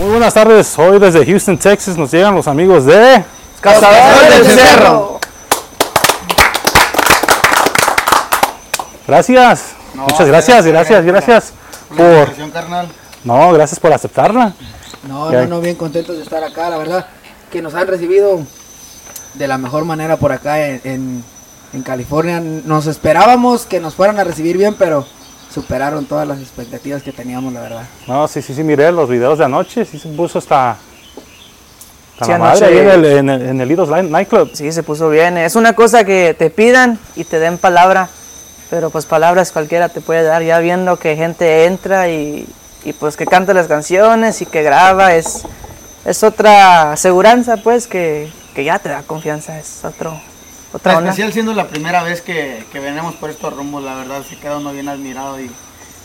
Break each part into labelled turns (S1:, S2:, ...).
S1: Muy buenas tardes, hoy desde Houston, Texas nos llegan los amigos de
S2: Cazadores del Cerro.
S1: Gracias,
S3: No,
S1: muchas gracias, gracias, gracias
S3: La
S1: por...
S3: invitación, carnal.
S1: No, gracias por aceptarla.
S2: No, no, no, bien contentos de estar acá, la verdad, que nos han recibido de la mejor manera por acá en, en- en California. Nos esperábamos que nos fueran a recibir bien, pero superaron todas las expectativas que teníamos, la verdad.
S1: No, sí, sí, sí, miré los videos de anoche, sí se puso hasta... hasta
S4: Sí,
S1: la madre ahí en el, en el, en el Lidos Light- Nightclub.
S4: Sí, se puso bien. Es una cosa que te pidan y te den palabra, pero pues palabras cualquiera te puede dar. Ya viendo que gente entra y, y, pues que canta las canciones y que graba, es, es otra aseguranza pues que, que ya te da confianza, es otro, otra
S3: En
S4: onda.
S3: especial siendo la primera vez que, que venimos por estos rumbos, la verdad, se queda uno bien admirado y,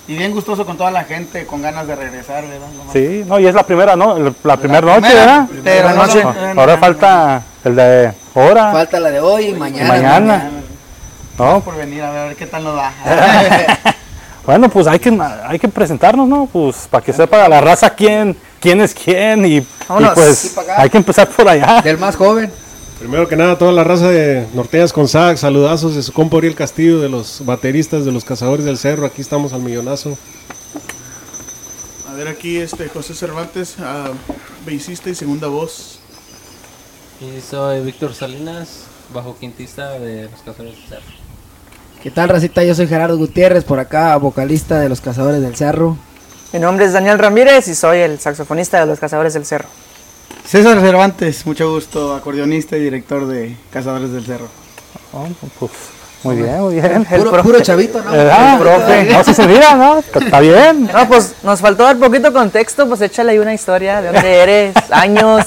S3: y bien gustoso con toda la gente, con ganas de regresar,
S1: Sí, no, y es la primera, ¿no? La, la primera noche,
S3: primera,
S1: ¿verdad?
S3: No
S4: noche.
S1: Ahora falta el de ahora.
S2: Falta la de hoy y mañana.
S1: Mañana. No,
S3: por venir a ver qué tal nos da.
S1: Bueno, pues hay que, hay que presentarnos, ¿no? Pues para que sepa la raza quién, quién es quién y, y
S4: Vámonos.
S1: pues hay que empezar por allá.
S2: Del más joven.
S5: Primero que nada, toda la raza de Norteñas con Sac, saludazos de su compa Uriel Castillo, de los bateristas de los Cazadores del Cerro, aquí estamos al millonazo.
S6: A ver aquí este José Cervantes, bassista y segunda voz.
S7: Y soy Víctor Salinas, bajo quintista de los Cazadores del Cerro.
S2: ¿Qué tal, racita? Yo soy Gerardo Gutiérrez, por acá, vocalista de Los Cazadores del Cerro.
S4: Mi nombre es Daniel Ramírez y soy el saxofonista de los Cazadores del Cerro.
S3: César Cervantes, mucho gusto, acordeonista y director de Cazadores del Cerro.
S1: Oh, pues, muy bien, muy bien.
S4: El
S2: Puro,
S4: profe.
S2: puro chavito, ¿no?
S1: ¿Verdad?
S2: Puro chavito.
S1: profe. No, si se mira, ¿no? Está bien.
S4: No, pues nos faltó dar poquito contexto, pues échale ahí una historia de dónde eres, años.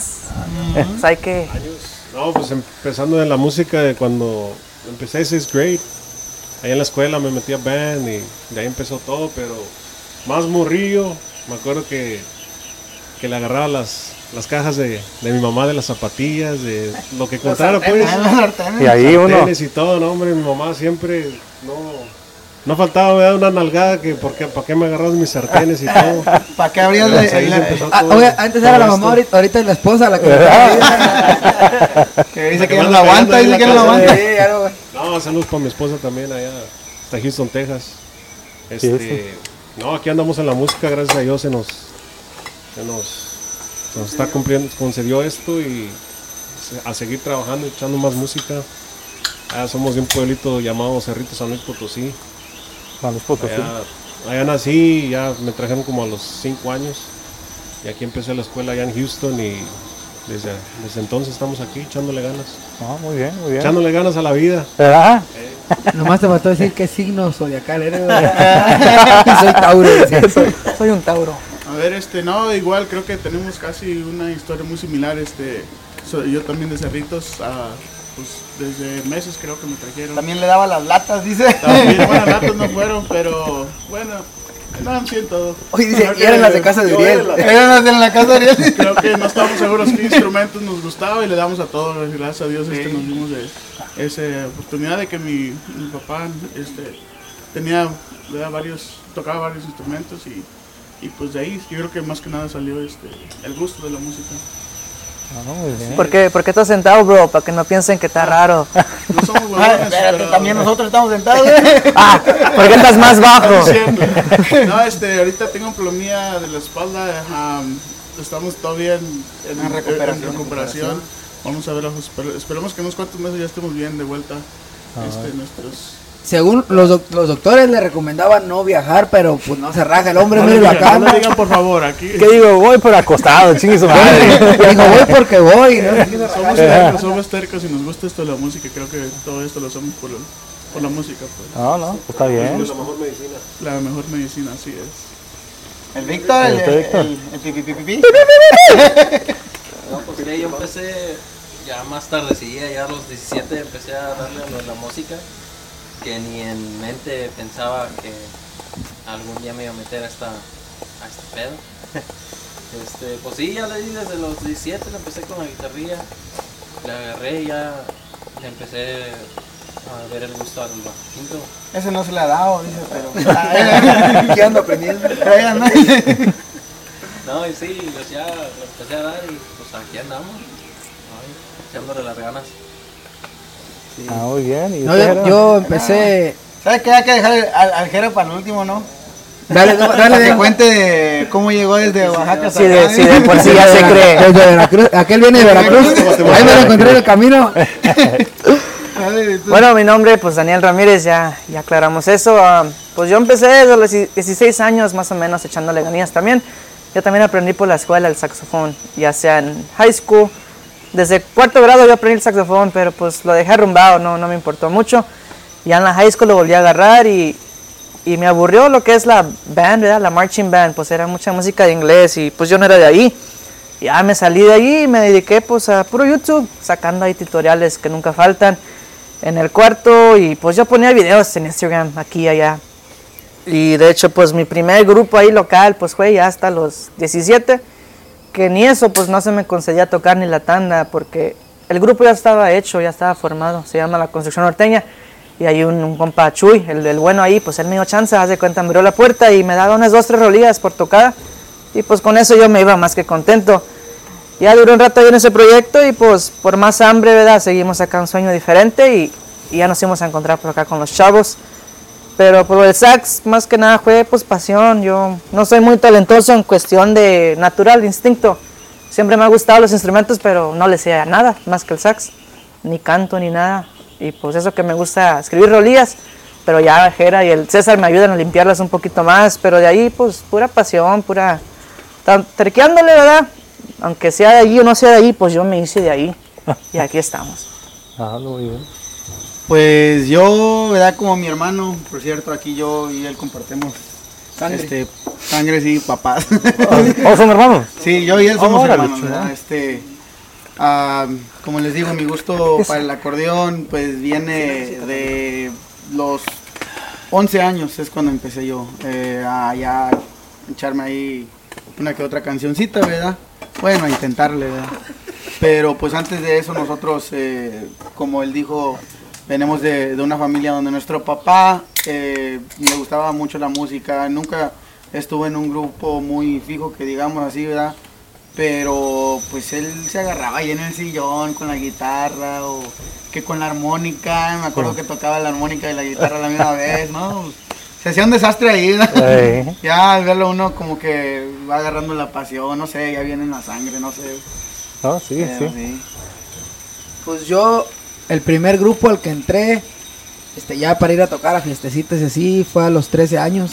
S4: Pues hay que...
S5: No, pues empezando en la música de cuando empecé sixth grade, ahí en la escuela me metí a band y de ahí empezó todo, pero más morrillo, me acuerdo que, que le agarraba las, las cajas de, de mi mamá de las zapatillas, de lo que contara pues.
S1: Y ahí uno.
S5: y todo, no, hombre, mi mamá siempre no, no faltaba me da una nalgada que por qué, para qué me agarras mis sartenes y todo.
S3: ¿Para qué abrías la- la-
S2: Ah, oye, antes era la mamá, ahorita, ahorita es la esposa la que...
S3: que dice
S5: La
S3: que no lo aguanta, dice que
S5: la
S3: no
S5: casa,
S3: aguanta.
S2: Sí, ya no-
S5: No, saludos para mi esposa también allá, hasta Houston, Texas.
S1: Sí,
S5: Este, No, aquí andamos en la música, gracias a Dios se nos, se nos, se nos está cumpliendo, concedió esto y a seguir trabajando, echando más música. Allá somos de un pueblito llamado Cerrito San Luis Potosí.
S1: San Luis Potosí.
S5: Allá, allá nací, ya me trajeron como a los 5 años. Y aquí empecé la escuela allá en Houston y desde, desde entonces estamos aquí echándole ganas.
S1: Ah, muy bien, muy bien.
S5: Echándole ganas a la vida.
S1: ¿Verdad?
S2: Nomás te faltó decir qué signo zodiacal eres. Soy Tauro.
S4: Soy un Tauro.
S6: A ver, este, no, igual creo que tenemos casi una historia muy similar. Este, yo también de Cerritos, ah, pues desde meses creo que me trajeron.
S3: También le daba las latas, dice.
S6: También, bueno, latos no fueron, pero bueno, no, sí en todo.
S2: Oye, dice, y eran las de casa de Uriel.
S6: la-
S3: Eran las de la casa de Ariel.
S6: Creo que no estábamos seguros qué instrumentos nos gustaba y le damos a todos. Gracias a Dios este, nos dimos de- esa oportunidad de que mi, mi papá este, tenía varios, tocaba varios instrumentos y, y pues de ahí yo creo que más que nada salió este, el gusto de la música.
S1: Ah, muy bien.
S4: ¿Por qué, ¿Por qué estás sentado, bro? Para que no piensen que está raro.
S6: No somos
S3: Ah,
S6: huevones,
S3: espérate,
S6: pero-
S3: también nosotros estamos sentados. ¿eh?
S4: Ah, ¿por qué estás más bajo?
S6: No, este, ahorita tengo un problemilla de la espalda. am, estamos todavía en, en-
S3: En recuperación,
S6: en recuperación. Vamos a ver, esper- esperemos que en unos cuantos meses ya estemos bien de vuelta. Este, nuestros.
S2: Según los, doc- los doctores le recomendaban no viajar, pero pues no se raja el hombre,
S6: No digan,
S2: acá.
S6: no le digan, por favor, aquí.
S1: ¿Qué digo? Voy pero acostado, chingue su madre.
S2: Dijo, voy porque voy. ¿no?
S6: Somos tercos, somos tercos y nos gusta esto de la música. Creo que todo esto lo hacemos por, por la música. Pues.
S1: No, no, pues está bien.
S5: Es la mejor medicina.
S6: La mejor medicina, así es.
S3: El Víctor, el,
S1: El Víctor.
S3: el, el pi, pi, pi, pi, pi.
S7: No, pues que yo empecé ya más tardecilla, ya a los 17 empecé a darle a la música, que ni en mente pensaba que algún día me iba a meter a, esta, a este pedo. Este, pues sí, ya le di desde los 17, le empecé con la guitarrilla, le agarré y ya le empecé a ver el gusto al quinto.
S3: Ese no se le ha dado, dice, pero.
S2: ¿Qué ando aprendiendo?
S7: No, y sí, pues ya lo empecé a dar y pues aquí andamos. Echándole las ganas.
S1: Ah, muy bien. ¿Y
S2: No, yo, empecé.
S3: ¿Sabes qué? Hay que dejar al, al Jero para el último, ¿no?
S2: Dale, dale,
S3: que
S2: dale.
S3: cuente de cómo llegó desde Oaxaca
S4: Sí, de, sí,
S3: ¿eh?
S4: de por sí ya se cree.
S2: Desde Veracruz. Aquel viene de Veracruz. Ahí me lo encontré en el camino.
S4: Bueno, mi nombre, pues Daniel Ramírez, ya, ya aclaramos eso. Ah, pues yo empecé desde los 16 años más o menos echándole ganas también. Yo también aprendí por la escuela el saxofón, ya sea en high school. Desde cuarto grado yo aprendí el saxofón, pero pues lo dejé arrumbado, no, no me importó mucho. Ya en la high school lo volví a agarrar y, y me aburrió lo que es la band, ¿verdad? La marching band, pues era mucha música de inglés y pues yo no era de ahí. Ya me salí de ahí y me dediqué pues a puro YouTube, sacando ahí tutoriales que nunca faltan en el cuarto y pues yo ponía videos en Instagram aquí y allá. Y de hecho pues mi primer grupo ahí local pues fue ya hasta los 17, que ni eso pues no se me concedía tocar ni la tanda porque el grupo ya estaba hecho, ya estaba formado, se llama La Construcción Norteña. Y hay un, un compa Chuy, el bueno ahí, pues él me dio chance, hace cuenta, abrió la puerta y me daba unas dos, tres rolillas por tocada. Y pues con eso yo me iba más que contento. Ya duré un rato ahí en ese proyecto y pues por más hambre, ¿verdad? Seguimos acá un sueño diferente y, y ya nos íbamos a encontrar por acá con los chavos. Pero por el sax, más que nada fue pues pasión. Yo no soy muy talentoso en cuestión de natural, de instinto. Siempre me ha gustado los instrumentos, pero no le sé a nada más que el sax. Ni canto ni nada. Y pues eso que me gusta escribir rolillas. Pero ya Jera y el César me ayudan a limpiarlas un poquito más. Pero de ahí pues pura pasión, pura... Terqueándole, ¿verdad? Aunque sea de allí o no sea de allí, pues yo me hice de ahí. Y aquí estamos.
S1: Ah, muy bien.
S3: Pues yo, ¿verdad? Como mi hermano, por cierto, aquí yo y él compartimos
S2: Sangre.
S3: Este, sangre, sí, papás.
S1: ¿Oh, son hermanos?
S3: sí, yo y él somos
S1: Órale,
S3: hermanos. ¿verdad? Este, ah, como les digo, mi gusto para el acordeón, pues viene de los 11 años, es cuando empecé yo eh, a ya echarme ahí una que otra cancioncita, ¿verdad? Bueno, a intentarle, ¿verdad? Pero pues antes de eso nosotros, eh, como él dijo, venimos de, de una familia donde nuestro papá eh, le gustaba mucho la música, nunca estuvo en un grupo muy fijo, que digamos así, ¿verdad? Pero pues él se agarraba ahí en el sillón con la guitarra o que con la armónica, me acuerdo que tocaba la armónica y la guitarra a la misma vez, ¿no? Se hacía un desastre ahí.
S1: Ey.
S3: Ya al verlo uno como que va agarrando la pasión, no sé, ya viene en la sangre, no sé.
S1: No, sí,
S3: pero
S1: sí.
S2: Pues yo, el primer grupo al que entré, este, ya para ir a tocar a fiestecitas y así, fue a los 13 años.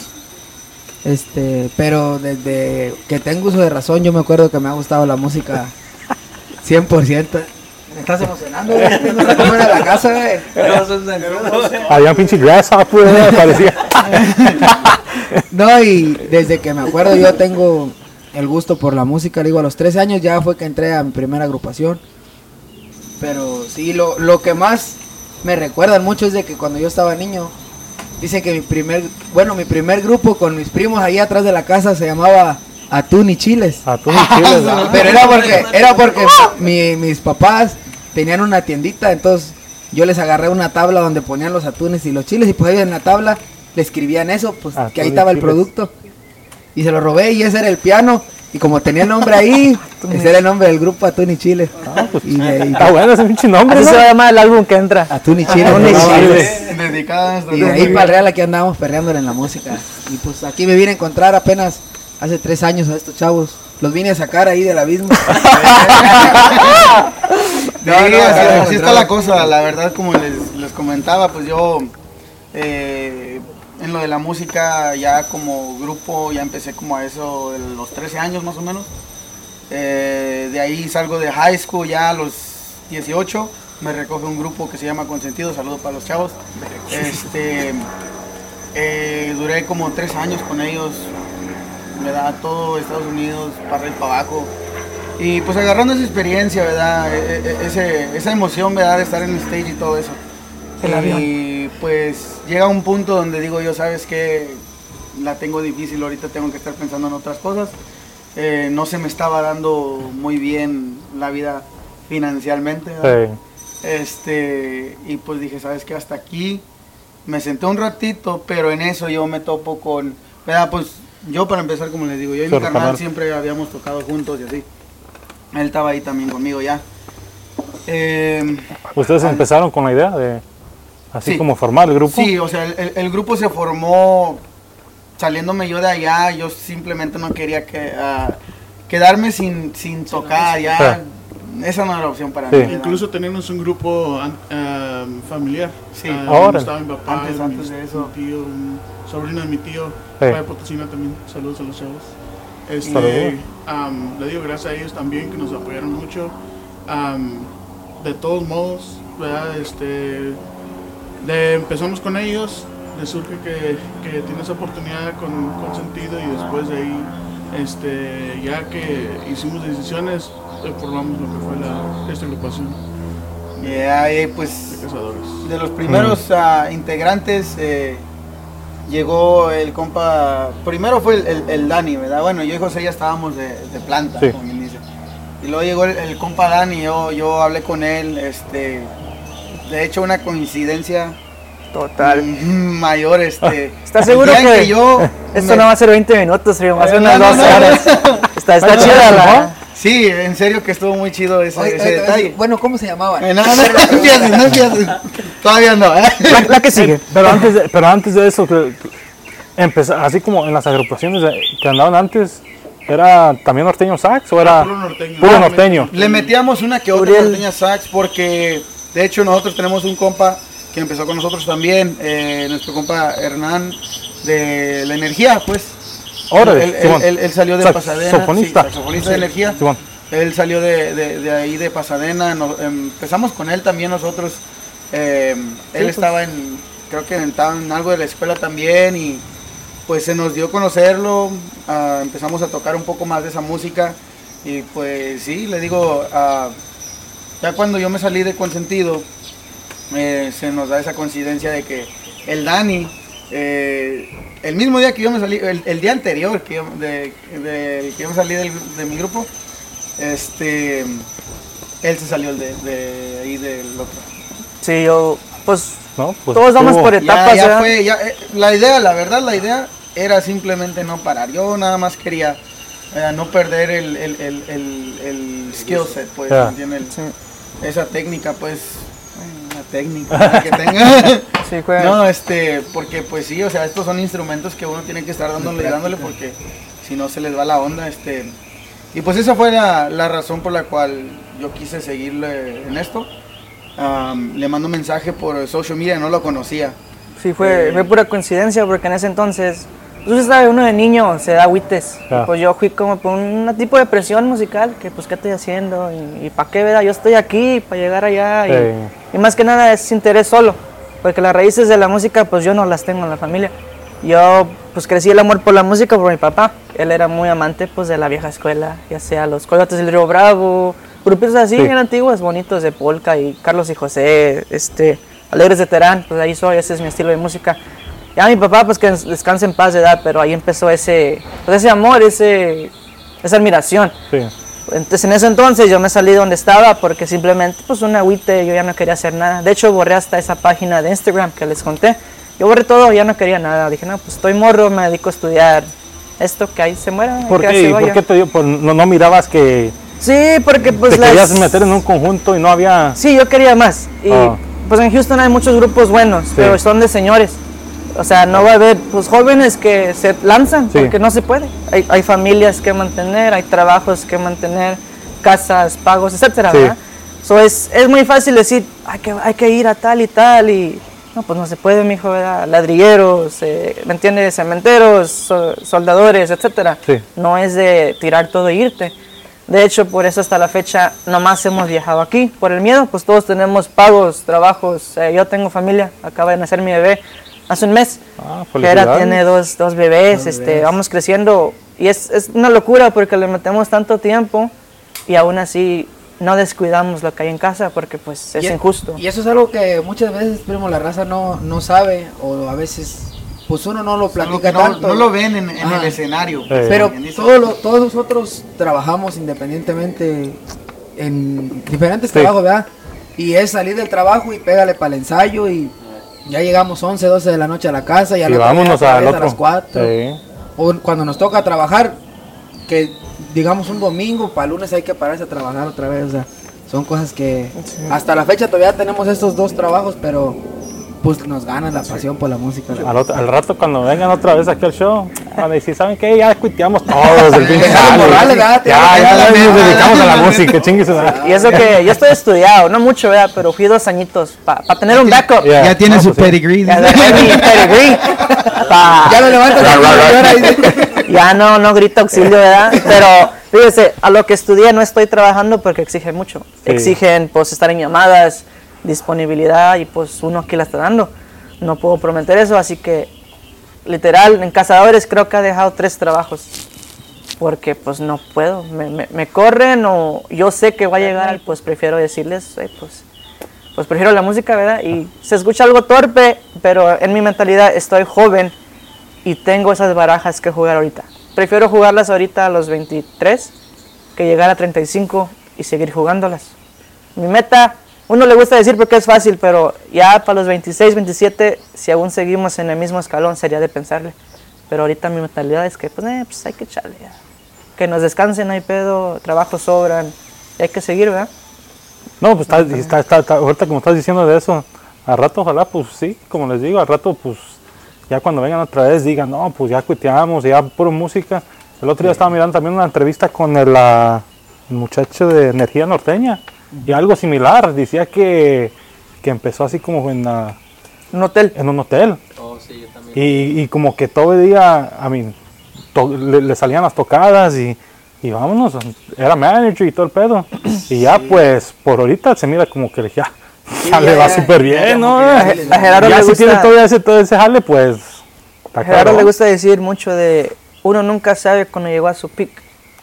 S2: Este, pero desde que tengo uso de razón, yo me acuerdo que me ha gustado la música 100%. Me estás emocionando, güey. Cómo era la casa, güey.
S1: Había un pinche grasshopper, ¿no? parecía.
S2: No, y desde que me acuerdo yo tengo el gusto por la música, digo, a los 13 años ya fue que entré a mi primera agrupación. Pero sí, lo, lo que más me recuerdan mucho es de que cuando yo estaba niño, dicen que mi primer, bueno, mi primer grupo con mis primos ahí atrás de la casa se llamaba Atún y Chiles.
S1: Atún y chiles, ¿verdad?
S2: Pero era porque, era porque mi- mis papás tenían una tiendita, entonces yo les agarré una tabla donde ponían los atunes y los chiles y pues ahí en la tabla le escribían eso, pues
S1: Atún
S2: que ahí estaba el producto. Y se lo robé y ese era el piano. Y como tenía el nombre ahí, ese era el nombre del grupo Atún y Chile. y de ahí,
S1: Está bueno ese pinche nombre,
S4: Así
S1: ¿no?
S4: se va a llamar el álbum que entra.
S2: Atún y Chile.
S4: Atún y
S3: nuestro
S2: Y de ahí para el Real aquí andábamos perreándole en la música. Y pues aquí me vine a encontrar apenas hace tres años a estos chavos. Los vine a sacar ahí del abismo. No, no,
S3: así,
S2: no,
S3: así está la cosa, la verdad como les, les comentaba, pues yo eh, en lo de la música ya como grupo ya empecé como a eso de los 13 años más o menos. Eh, de ahí salgo de high school ya a los 18, me recoge un grupo que se llama Consentido, saludos para los chavos. Este, eh, duré como tres años con ellos, me da todo Estados Unidos, para arriba y para abajo. Y pues agarrando esa experiencia, ¿verdad? E- e- ese- esa emoción, ¿verdad? De estar en el stage y todo eso.
S4: El
S3: y pues llega un punto donde digo yo, ¿sabes qué? La tengo difícil, ahorita tengo que estar pensando en otras cosas. Eh, no se me estaba dando muy bien la vida financieramente. ¿verdad?
S1: Sí.
S3: Este, y pues dije, ¿sabes qué? Hasta aquí me senté un ratito, pero en eso yo me topo con, ¿verdad? Pues yo para empezar, como les digo, yo y mi carnal
S1: carnal.
S3: siempre habíamos tocado juntos y así. Él estaba ahí también conmigo ya. Eh,
S1: ¿Ustedes empezaron con la idea de así
S3: Sí.
S1: como formar el grupo?
S3: Sí, o sea, el, el- el grupo se formó saliéndome yo de allá. Yo simplemente no quería que, ah, quedarme sin, sin tocar ya.
S1: Claro.
S3: Esa no era la opción para
S1: Sí.
S3: mí.
S6: Incluso teníamos un grupo ah, familiar.
S3: Sí.
S6: Ah,
S1: Órale.
S6: donde estaba mi papá,
S3: Antes-
S6: mi-
S3: antes de eso.
S6: mi tío, un sobrino de mi tío,
S1: Sí.
S6: de Potosina también. Saludos a los chavos. Este, am, le digo gracias a ellos también que nos apoyaron mucho. De todos modos, ¿verdad? Este, de- empezamos con ellos, le surge que, que tiene esa oportunidad con, con sentido y después de ahí, este, ya que hicimos decisiones, eh, formamos lo que fue la, esta agrupación
S3: Y ahí,
S6: de
S3: pues,
S6: cazadores.
S3: de los primeros ah, integrantes eh, llegó el compa. Primero fue el, el- el Dani, ¿verdad? Bueno, yo y José ya estábamos de, de planta,
S1: Sí.
S3: como quien dice. Y luego llegó el, el compa Dani, yo, yo hablé con él, este. De hecho, una coincidencia
S4: Total.
S3: mayor, este.
S4: ¿Estás
S3: el
S4: seguro
S3: en
S4: que,
S3: yo
S4: esto
S3: me-
S4: no va a ser 20 minutos, va a ser unas
S3: no,
S4: dos
S3: no, no.
S4: horas? Está, está chida.
S3: Sí, en serio que estuvo muy chido ese,
S2: Oye,
S3: ese detalle.
S2: bueno, ¿cómo se llamaban?
S3: Eh, no, no, no no. Todavía no, ¿eh?
S4: La, la que sigue.
S1: Pero antes de, pero antes de eso, que, empezar, así como en las agrupaciones que andaban antes, ¿era también norteño sax o era
S6: Puro norteño.
S1: puro
S6: Ah,
S1: norteño?
S3: Le metíamos una que otra
S4: Uriel.
S3: norteña sax porque de hecho nosotros tenemos un compa que empezó con nosotros también, eh, nuestro compa Hernán de la energía, pues.
S1: Órale,
S3: él, él-
S1: Simón.
S3: él- él salió de
S1: Sax-
S3: Pasadena,
S1: saxofonista.
S3: sí, saxofonista de energía.
S1: Simón.
S3: Él salió de, de- de ahí de Pasadena, empezamos con él también nosotros. eh, él
S4: pues.
S3: estaba en, creo que estaba en algo de la escuela también y pues se nos dio a conocerlo, ah, empezamos a tocar un poco más de esa música y pues sí, le digo, ah, ya cuando yo me salí de Consentido, eh, se nos da esa coincidencia de que el Dani, eh, el mismo día que yo me salí, el, el día anterior que yo, de, de- que yo me salí del- de mi grupo, este, él se salió de, de ahí del otro.
S4: Sí, yo, pues,
S1: ¿no? Pues
S4: todos vamos por etapas,
S3: ya
S4: ¿verdad?
S3: fue, ya, eh, la idea, la verdad, la idea era simplemente no parar. Yo nada más quería eh, no perder el, el, el, el, el skill set, pues,
S1: Ya.
S3: ¿entiendes?
S4: Sí.
S3: Esa técnica, pues, eh, una técnica que tenga.
S4: Sí, fue...
S3: no, este, porque pues sí, o sea, estos son instrumentos que uno tiene que estar dándole y dándole porque si no se les va la onda, este. Y pues esa fue la, la razón por la cual yo quise seguirle en esto. Am, le mando un mensaje por social media, no lo conocía.
S4: Sí, fue, fue pura coincidencia porque en ese entonces, pues usted sabe, uno de niño se da agüites.
S1: Ah.
S4: Y Pues yo fui como por un tipo de presión musical, que pues qué estoy haciendo y, para qué, ¿verdad? Yo estoy aquí para llegar allá y,
S1: Sí.
S4: y más que nada es interés solo, porque las raíces de la música pues yo no las tengo en la familia. Yo pues crecí el amor por la música por mi papá. Él era muy amante pues de la vieja escuela, ya sea los Coyotes del Río Bravo, grupitos así
S1: Sí.
S4: bien antiguos, bonitos de polka y Carlos y José, este, Alegres de Terán, pues ahí soy, ese es mi estilo de música. Ya mi papá pues que des- descanse en paz de edad, pero ahí empezó ese, pues, ese amor, ese, esa admiración.
S1: Sí.
S4: Entonces en ese entonces yo me salí de donde estaba porque simplemente pues un agüite, yo ya no quería hacer nada. De hecho borré hasta esa página de Instagram que les conté. Yo borré todo, ya no quería nada. Dije, no, pues estoy morro, me dedico a estudiar esto, que ahí se muera.
S1: ¿Por
S4: que
S1: qué?
S4: ahí se
S1: ¿Y por
S4: vaya".
S1: qué te dio? Pues no, no mirabas que
S4: Sí, porque pues
S1: te
S4: las...
S1: querías meter en un conjunto y no había...
S4: Sí, yo quería más. Y
S1: Ah.
S4: pues en Houston hay muchos grupos buenos, pero son de señores. O sea, no va a haber pues jóvenes que se lanzan
S1: Sí.
S4: porque no se puede. Hay, hay familias que mantener, hay trabajos que mantener, casas, pagos, etcétera,
S1: Sí.
S4: ¿verdad? So, es, es muy fácil decir, hay que, hay que ir a tal y tal y no, pues no se puede, mijo, ¿verdad? Ladrilleros, eh, ¿me entiendes? Cementeros, so- soldadores, etcétera.
S1: Sí.
S4: No es de tirar todo e irte. De hecho, por eso hasta la fecha nomás hemos viajado aquí. Por el miedo, pues todos tenemos pagos, trabajos. Eh, yo tengo familia, acaba de nacer mi bebé hace un mes.
S1: Ah,
S4: Jera
S1: felicidades.
S4: tiene dos, dos bebés, este, vamos creciendo. Y es, es una locura porque le metemos tanto tiempo y aún así no descuidamos lo que hay en casa porque pues es
S2: Y-
S4: injusto.
S2: Y eso es algo que muchas veces, primo, la raza no, no sabe o a veces, pues uno no lo platica
S3: no,
S2: tanto.
S3: no lo ven en, en el escenario.
S1: Eh.
S2: Pero
S3: ¿Quién dice?
S2: todo lo- todos nosotros trabajamos independientemente en diferentes
S1: Sí.
S2: trabajos, ¿verdad? Y es salir del trabajo y pégale para el ensayo y ya llegamos 11, 12 de la noche a la casa y,
S1: vámonos
S2: vez
S1: otro.
S2: a las 4.
S1: Sí.
S2: o cuando nos toca trabajar, que digamos un domingo, para lunes hay que pararse a trabajar otra vez, o sea, son cosas que hasta la fecha todavía tenemos estos dos trabajos, pero pues nos gana la pasión por la música.
S1: Al, otro- al rato cuando vengan otra vez aquí al show, van a decir, ¿saben qué? Ya cuiteamos todos el pinche. Ya, ya, nos dedicamos a la música, chingue su madre.
S4: Y eso que yo estoy estudiado, no mucho, ¿verdad? Pero fui dos añitos para tener un backup.
S1: Ya.
S3: Ya tiene
S1: No,
S3: su
S1: pues
S3: pedigree.
S4: Ya. Pa-
S2: Ya lo levantas
S4: ya no, no grito auxilio, ¿verdad? Pero fíjese, a lo que estudié no estoy trabajando porque exige mucho.
S1: Sí.
S4: Exigen pues estar en llamadas, disponibilidad y pues uno aquí la está dando. No puedo prometer eso, así que literal, en Cazadores creo que ha dejado tres trabajos. Porque pues no puedo, me, me- me corren o yo sé que va a llegar y pues prefiero decirles, "Ey, pues, pues prefiero la música, ¿verdad? Y se escucha algo torpe, pero en mi mentalidad estoy joven y tengo esas barajas que jugar ahorita. Prefiero jugarlas ahorita a los 23 que llegar a 35 y seguir jugándolas. Mi meta, uno le gusta decir porque es fácil, pero ya para los 26, 27, si aún seguimos en el mismo escalón, sería de pensarle. Pero ahorita mi mentalidad es que pues, eh, pues hay que echarle. ya. Que nos descansen, hay pedo, trabajos sobran, y hay que seguir, ¿verdad?
S1: No, pues está, está, está- está- ahorita como estás diciendo de eso, al rato ojalá, pues sí, como les digo, al rato pues ya cuando vengan otra vez digan, no, pues ya cuiteamos, ya puro música. El otro día estaba mirando también una entrevista con el, ah, el muchacho de Energía Norteña y algo similar, decía que, que empezó así como en, ah,
S4: Un hotel.
S1: en un hotel
S7: Oh, sí, yo también.
S1: y, y como que todo el día, a mí, le, le salían las tocadas y, y vámonos, era manager y todo el pedo. Y ya pues por ahorita se mira como que ya, ya
S2: ya,
S1: le va súper bien, ¿no?
S2: ya
S4: A, a Gerardo
S1: ya
S4: le
S1: si
S4: gusta,
S1: tiene todo ese, todo ese jale, pues...
S4: a Gerardo le gusta decir mucho de uno nunca sabe cuando llegó a su pick.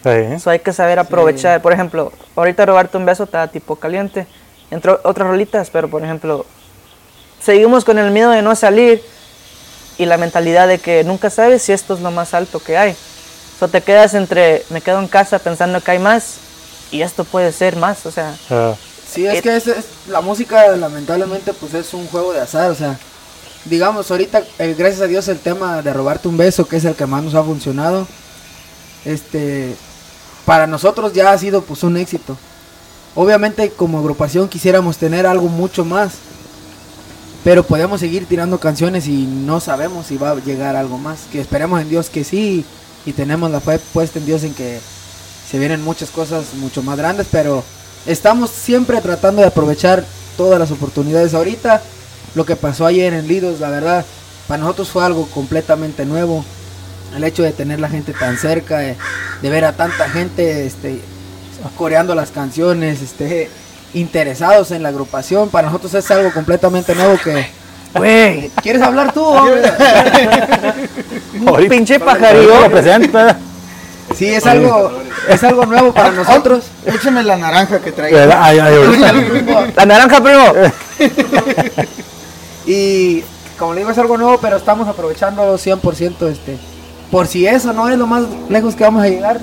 S1: Sí.
S4: Eso hay que saber aprovechar. Por ejemplo, ahorita robarte un beso está tipo caliente. Entró otras rolitas, pero por ejemplo, seguimos con el miedo de no salir y la mentalidad de que nunca sabes si esto es lo más alto que hay. O te quedas entre, me quedo en casa pensando que hay más y esto puede ser más. O sea,
S1: Eh,
S2: Sí, es que es, es- la música lamentablemente pues es un juego de azar, o sea, digamos ahorita, eh, gracias a Dios el tema de robarte un beso, que es el que más nos ha funcionado, este, para nosotros ya ha sido pues un éxito. Obviamente como agrupación quisiéramos tener algo mucho más, pero podemos seguir tirando canciones y no sabemos si va a llegar algo más, que esperemos en Dios que sí, y tenemos la fe puesta en Dios en que se vienen muchas cosas mucho más grandes, pero estamos siempre tratando de aprovechar todas las oportunidades. Ahorita, lo que pasó ayer en Lidos, la verdad, para nosotros fue algo completamente nuevo. El hecho de tener la gente tan cerca, de, de ver a tanta gente este, coreando las canciones, este, interesados en la agrupación, para nosotros es algo completamente nuevo que... Güey, ¿quieres hablar tú? hombre?
S4: pinche pajarillo.
S1: lo presenta.
S2: Sí, es algo, es algo nuevo para nosotros.
S3: Écheme la naranja que traía.
S4: La naranja, primo.
S2: Y como le digo, es algo nuevo, pero estamos aprovechando 100% este. Por si eso no es lo más lejos que vamos a llegar,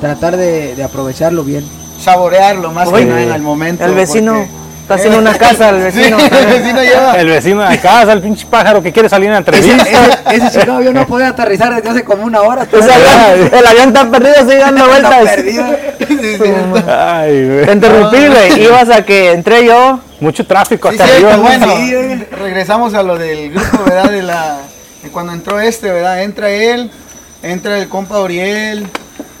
S2: tratar de, de aprovecharlo bien.
S3: Saborearlo más
S4: Oye,
S3: que nada en el momento.
S4: El vecino
S3: porque-
S4: está haciendo una casa, el vecino.
S3: Sí, el vecino lleva.
S1: El vecino de casa, el pinche pájaro que quiere salir en la
S2: Ese,
S1: entrevista.
S2: ese, ese chico yo no podía aterrizar desde hace como una hora.
S4: Avión- el avión está perdido, sigue dando
S2: Está
S4: vueltas.
S2: perdido.
S1: Ay, güey.
S4: Te interrumpí, güey. Ibas a que entré yo.
S1: Mucho tráfico
S3: Sí,
S1: hasta
S3: cierto,
S1: arriba.
S3: bueno,
S2: Sí, eh.
S3: regresamos a lo del grupo, ¿verdad? De la, de cuando entró este, ¿verdad? Entra él, entra el compa Uriel.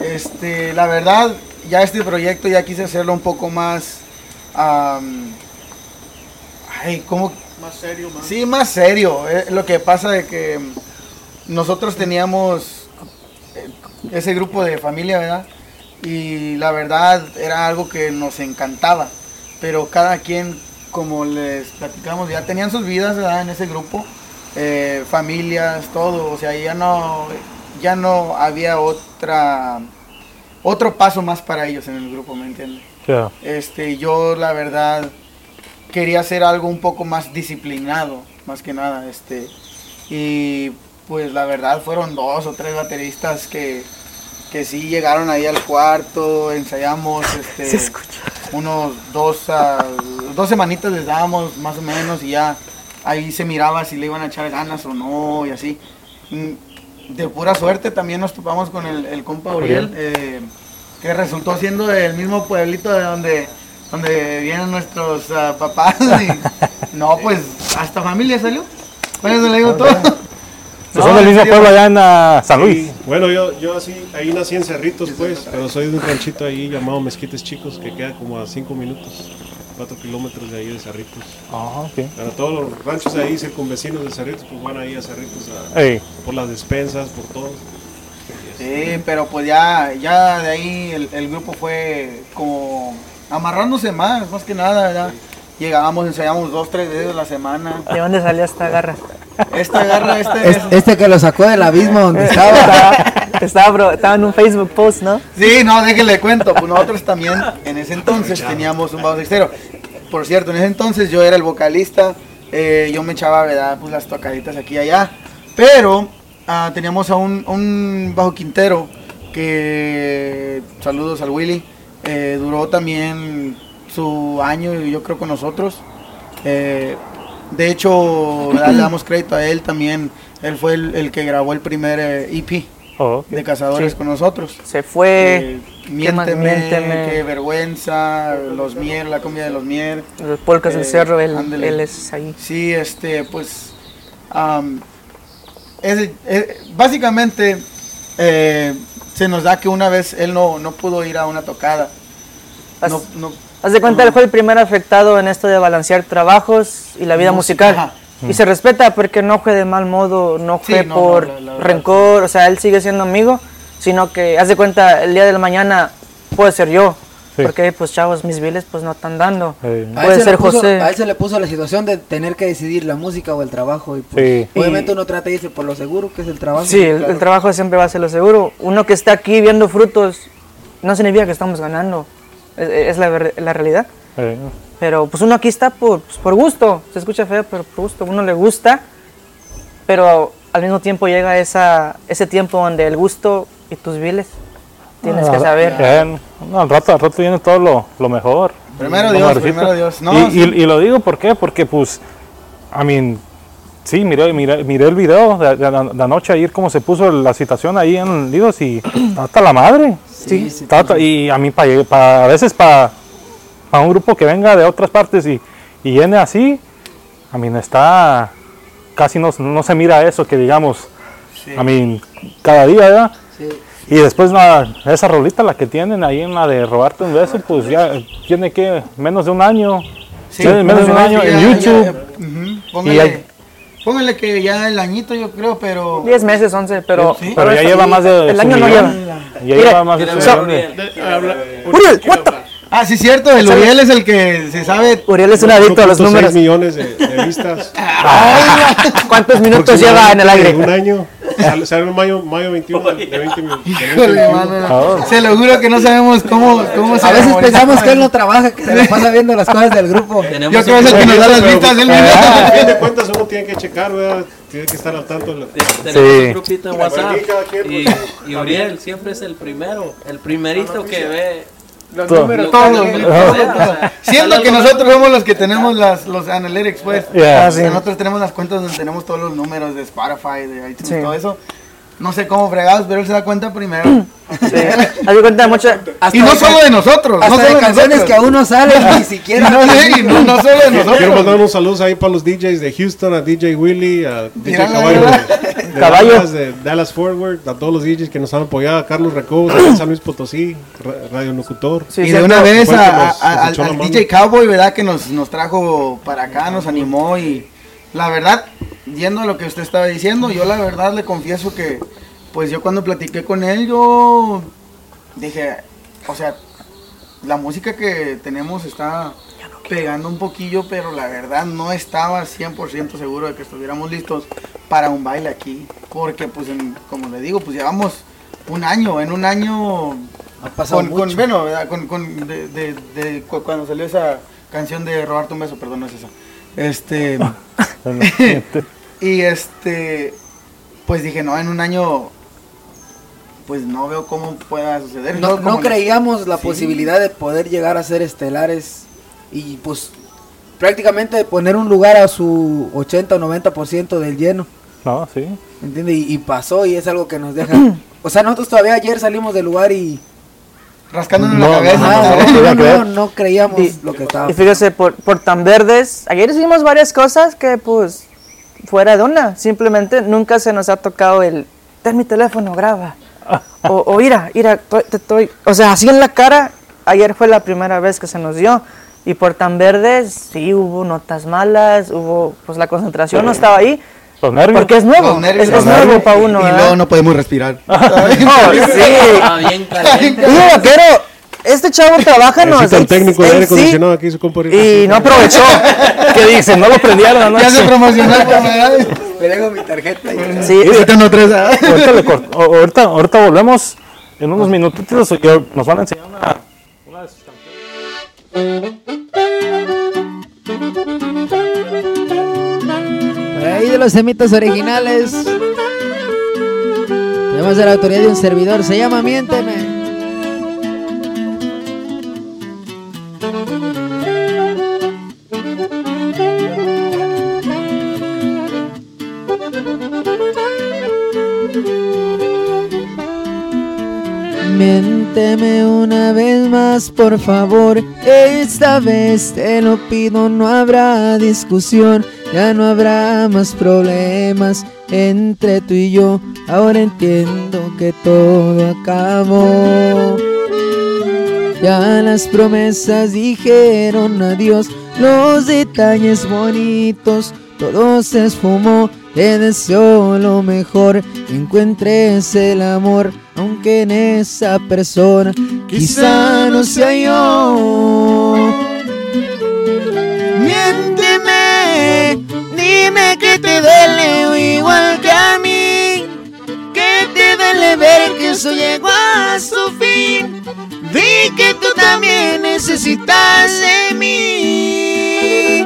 S3: Este, la verdad, ya este proyecto ya quise hacerlo un poco más. ay, ¿cómo?
S6: Más serio, más.
S3: Sí, más serio. Eh, lo que pasa de que nosotros teníamos eh, ese grupo de familia, ¿verdad? Y la verdad era algo que nos encantaba. Pero cada quien, como les platicamos, ya tenían sus vidas, ¿verdad? En ese grupo. eh, familias, todo. O sea, ya no, ya no había otra, otro paso más para ellos en el grupo, ¿me entiendes? Este, yo la verdad quería hacer algo un poco más disciplinado, más que nada, este, y pues la verdad fueron dos o tres bateristas que, que sí llegaron ahí al cuarto, ensayamos, este,
S4: Se
S3: unos dos, a- dos semanitas les dábamos más o menos y ya ahí se miraba si le iban a echar ganas o no y así. De pura suerte también nos topamos con el, el compa Uriel, eh, que resultó siendo del mismo pueblito de donde, donde vienen nuestros ah, papás. y- no, pues hasta familia salió. Con eso le digo todo.
S1: Pues
S3: No,
S1: son del mismo
S3: serio.
S1: pueblo allá en ah, San Luis.
S5: Sí, bueno, yo, yo así, ahí nací en Cerritos, pues, pero soy de un ranchito ahí llamado Mezquites Chicos, que queda como a 5 minutos, 4 kilómetros de ahí de Cerritos.
S1: Ah, ok.
S5: Para todos los ranchos de ahí, circunvecinos de Cerritos, pues van ahí a Cerritos a- por las despensas, por todo.
S3: Sí, pero pues ya, ya de ahí el, el grupo fue como amarrándose más, más que nada, ¿verdad? Llegábamos, ensayábamos dos, tres veces a la semana.
S4: ¿De dónde salió esta garra?
S3: Esta garra, este...
S2: Es- este que lo sacó del abismo donde estaba.
S4: Estaba, estaba, bro- estaba en un Facebook post, ¿no?
S3: Sí, no, déjenle cuento. Pues nosotros también en ese entonces teníamos un bajo sextero. Por cierto, en ese entonces yo era el vocalista. eh, yo me echaba, ¿verdad? Pues las tocaditas aquí y allá. Pero ah, teníamos a un, un bajo quintero que, saludos al Willy, eh, duró también su año, yo creo, con nosotros. Eh, de hecho, ¿verdad? le damos crédito a él también. Él fue el, el que grabó el primer eh, EP
S1: oh,
S3: de Cazadores
S4: Sí.
S3: con nosotros.
S4: Se fue,
S3: Eh, miénteme,
S4: Miénteme.
S3: qué vergüenza, los mier, la comida de los mier.
S4: los polcas del
S3: Eh,
S4: cerro, él, él es ahí.
S3: Sí, este, pues, es- es- básicamente eh, se nos da que una vez él no, no pudo ir a una tocada.
S4: Haz,
S3: No, no,
S4: haz de cuenta, él fue el primer afectado en esto de balancear trabajos y la vida
S3: Música,
S4: musical.
S3: ajá.
S4: Y se respeta porque no fue de mal modo, no
S3: Sí,
S4: fue
S3: no,
S4: por
S3: no, la- la verdad,
S4: rencor, o sea, él sigue siendo amigo, sino que, haz de cuenta, el día de la mañana puede ser yo,
S1: Sí.
S4: porque pues chavos, mis biles pues no están dando.
S2: A él,
S4: Puede
S2: se le
S4: ser
S2: puso,
S4: José.
S2: a él se le puso la situación de tener que decidir la música o el trabajo. Y pues,
S1: Sí.
S2: Obviamente
S4: Y-
S2: uno trata de irse por lo seguro que es el trabajo.
S4: Sí, el, el trabajo siempre va a ser lo seguro. Uno que está aquí viendo frutos no significa que estamos ganando, es, es la, la realidad. Pero pues uno aquí está por, pues, por gusto, se escucha feo, pero por gusto, uno le gusta, pero al mismo tiempo llega esa, ese tiempo donde el gusto y tus viles tienes que
S1: ah,
S4: saber.
S1: eh, no, al rato, al rato viene todo lo, lo mejor.
S3: Primero Dios, primero Dios. No,
S1: y,
S3: sí.
S1: y- y lo digo ¿por qué? Porque pues, I mean, sí, miré, miré, miré el video de, de la, de anoche ayer cómo se puso la situación ahí en Lidos y está hasta la madre.
S2: Sí, sí,
S1: y a mí para a veces para un grupo que venga de otras partes y, y viene así, a mí está casi no, no se mira eso que digamos, a mí cada día, ¿verdad?
S2: Sí.
S1: Y después la, esa rolita, la que tienen ahí en la de robarte un beso, pues ya tiene que menos de un año.
S3: Sí,
S1: menos, de un año
S3: ya-
S1: en
S3: ya-
S1: YouTube.
S3: ujú, póngale,
S1: Y hay-
S3: póngale que ya el añito yo creo, pero...
S4: 10 meses, 11, pero,
S3: Sí.
S1: Pero ya lleva más de
S4: El año no lleva.
S1: Ya lleva más de
S7: a Uriel.
S4: What the-.
S3: Ah, sí, cierto, el Uriel es el que se sabe...
S4: Uriel es un adicto a los
S5: 1.6
S4: números.
S5: millones de, de vistas.
S4: ¿Cuántos minutos lleva en el aire?
S5: Un año. Sale, mayo, mayo 21 de 20 mil. de 20,
S3: Híjole,
S5: 21.
S3: mano, Se lo juro que no sabemos cómo, cómo se
S2: A veces
S3: memoriza.
S2: pensamos que él no trabaja, que se la pasa viendo las cosas del grupo.
S3: Yo creo que es el que nos da las vistas del
S5: Al
S3: video.
S5: fin de cuentas uno tiene que checar, ¿verdad? Tiene que estar al tanto de la...
S7: te- tenemos
S1: Sí.
S7: un grupito en WhatsApp y,
S5: pues,
S7: y Uriel siempre es el primero, el primerito que ve
S3: Los
S1: Todo.
S3: números,
S7: que-
S3: Siendo que nosotros somos los que tenemos las, los analytics, pues.
S1: Yeah.
S3: O sea, Nosotros tenemos las cuentas donde tenemos todos los números de Spotify, de iTunes,
S4: Sí.
S3: todo eso. No sé cómo fregados, pero él se da cuenta primero.
S4: Sí. Haz de cuenta, mucha,
S3: y no solo de nosotros,
S2: Hasta
S3: no solo
S2: de
S3: de
S2: canciones
S3: nosotros.
S2: que aún no salen, ni siquiera.
S3: no, sí, no, no solo de
S5: Quiero
S3: nosotros.
S5: mandar unos saludos ahí para los DJs de Houston, a DJ Willy, a DJ
S3: Mira,
S5: Caballo, de, de
S4: Caballo.
S5: Dallas, de Dallas Forward, a todos los DJs que nos han apoyado, a Carlos Recobos, de San Luis Potosí, Ra- Radio Locutor.
S4: sí,
S3: y de
S4: cierto.
S3: una vez a-
S5: nos-
S3: a-
S5: nos
S3: al, al. DJ Cowboy, ¿verdad? Que nos, nos trajo para acá, nos animó y la verdad, yendo a lo que usted estaba diciendo, yo la verdad le confieso que, pues yo cuando platiqué con él, yo dije, o sea, la música que tenemos está pegando un poquillo, pero la verdad no estaba 100% seguro de que estuviéramos listos para un baile aquí. Porque, pues, en- como le digo, pues llevamos un año, en un año
S2: Ha pasado
S3: con, con-
S2: mucho.
S3: bueno, con, con- de, de- de cu- cuando salió esa canción de Robarte un beso, perdón, no es esa. Este, y este, pues dije, no, en un año, pues no veo cómo pueda suceder.
S2: No, creíamos la
S3: Sí.
S2: posibilidad de poder llegar a ser estelares y pues prácticamente poner un lugar a su 80 o 90% del lleno.
S1: No, sí.
S8: ¿entiendes? Y, y pasó y es algo que nos deja... o sea, nosotros todavía ayer salimos del lugar y...
S3: Rascándonos
S1: No,
S3: la cabeza.
S1: no, no,
S8: no,
S1: no,
S8: no,
S1: creer.
S8: no, no creíamos
S4: Y-
S8: lo que estaba
S4: Y fíjese, por, por tan verdes, ayer hicimos varias cosas que pues fuera de onda. Simplemente nunca se nos ha tocado el, ten mi teléfono, graba. O, o mira, mira, to- te estoy, o sea, así en la cara, ayer fue la primera vez que se nos dio. Y por tan verdes, sí hubo notas malas, hubo, pues la concentración no estaba ahí.
S1: Los nervios.
S4: Porque es nuevo,
S3: nervios,
S4: es, nuevo para
S3: y-
S4: uno,
S3: Y luego no podemos respirar.
S4: Oh, sí.
S7: Estaba bien caliente.
S4: Digo, vaquero, este chavo trabaja en los...
S5: Necesita el técnico de aire acondicionado aquí, su compa.
S4: Y no aprovechó.
S1: ¿Qué dicen? No lo prendieron anoche.
S3: Ya se promocionó.
S8: Me dejo mi tarjeta y...
S4: Sí,
S3: Y ahorita no tres, ¿ah?
S1: ahorita, le ahorita, ahorita volvemos en unos minutitos. nos van a enseñar una, una de sus canciones.
S8: Por ahí de los semitas originales. Tenemos de la autoridad de un servidor. Se llama Miénteme. Miénteme una vez más, por favor. Esta vez te lo pido, no habrá discusión. Ya no habrá más problemas entre tú y yo. Ahora entiendo que todo acabó. Ya las promesas dijeron adiós, los detalles bonitos, todo se esfumó. Te deseo lo mejor, encuentres el amor, aunque en esa persona quizá no sea yo. Miénteme, dime que te duele igual que a mí, que te duele ver que eso llegó a su fin. Vi que tú también necesitas de mí.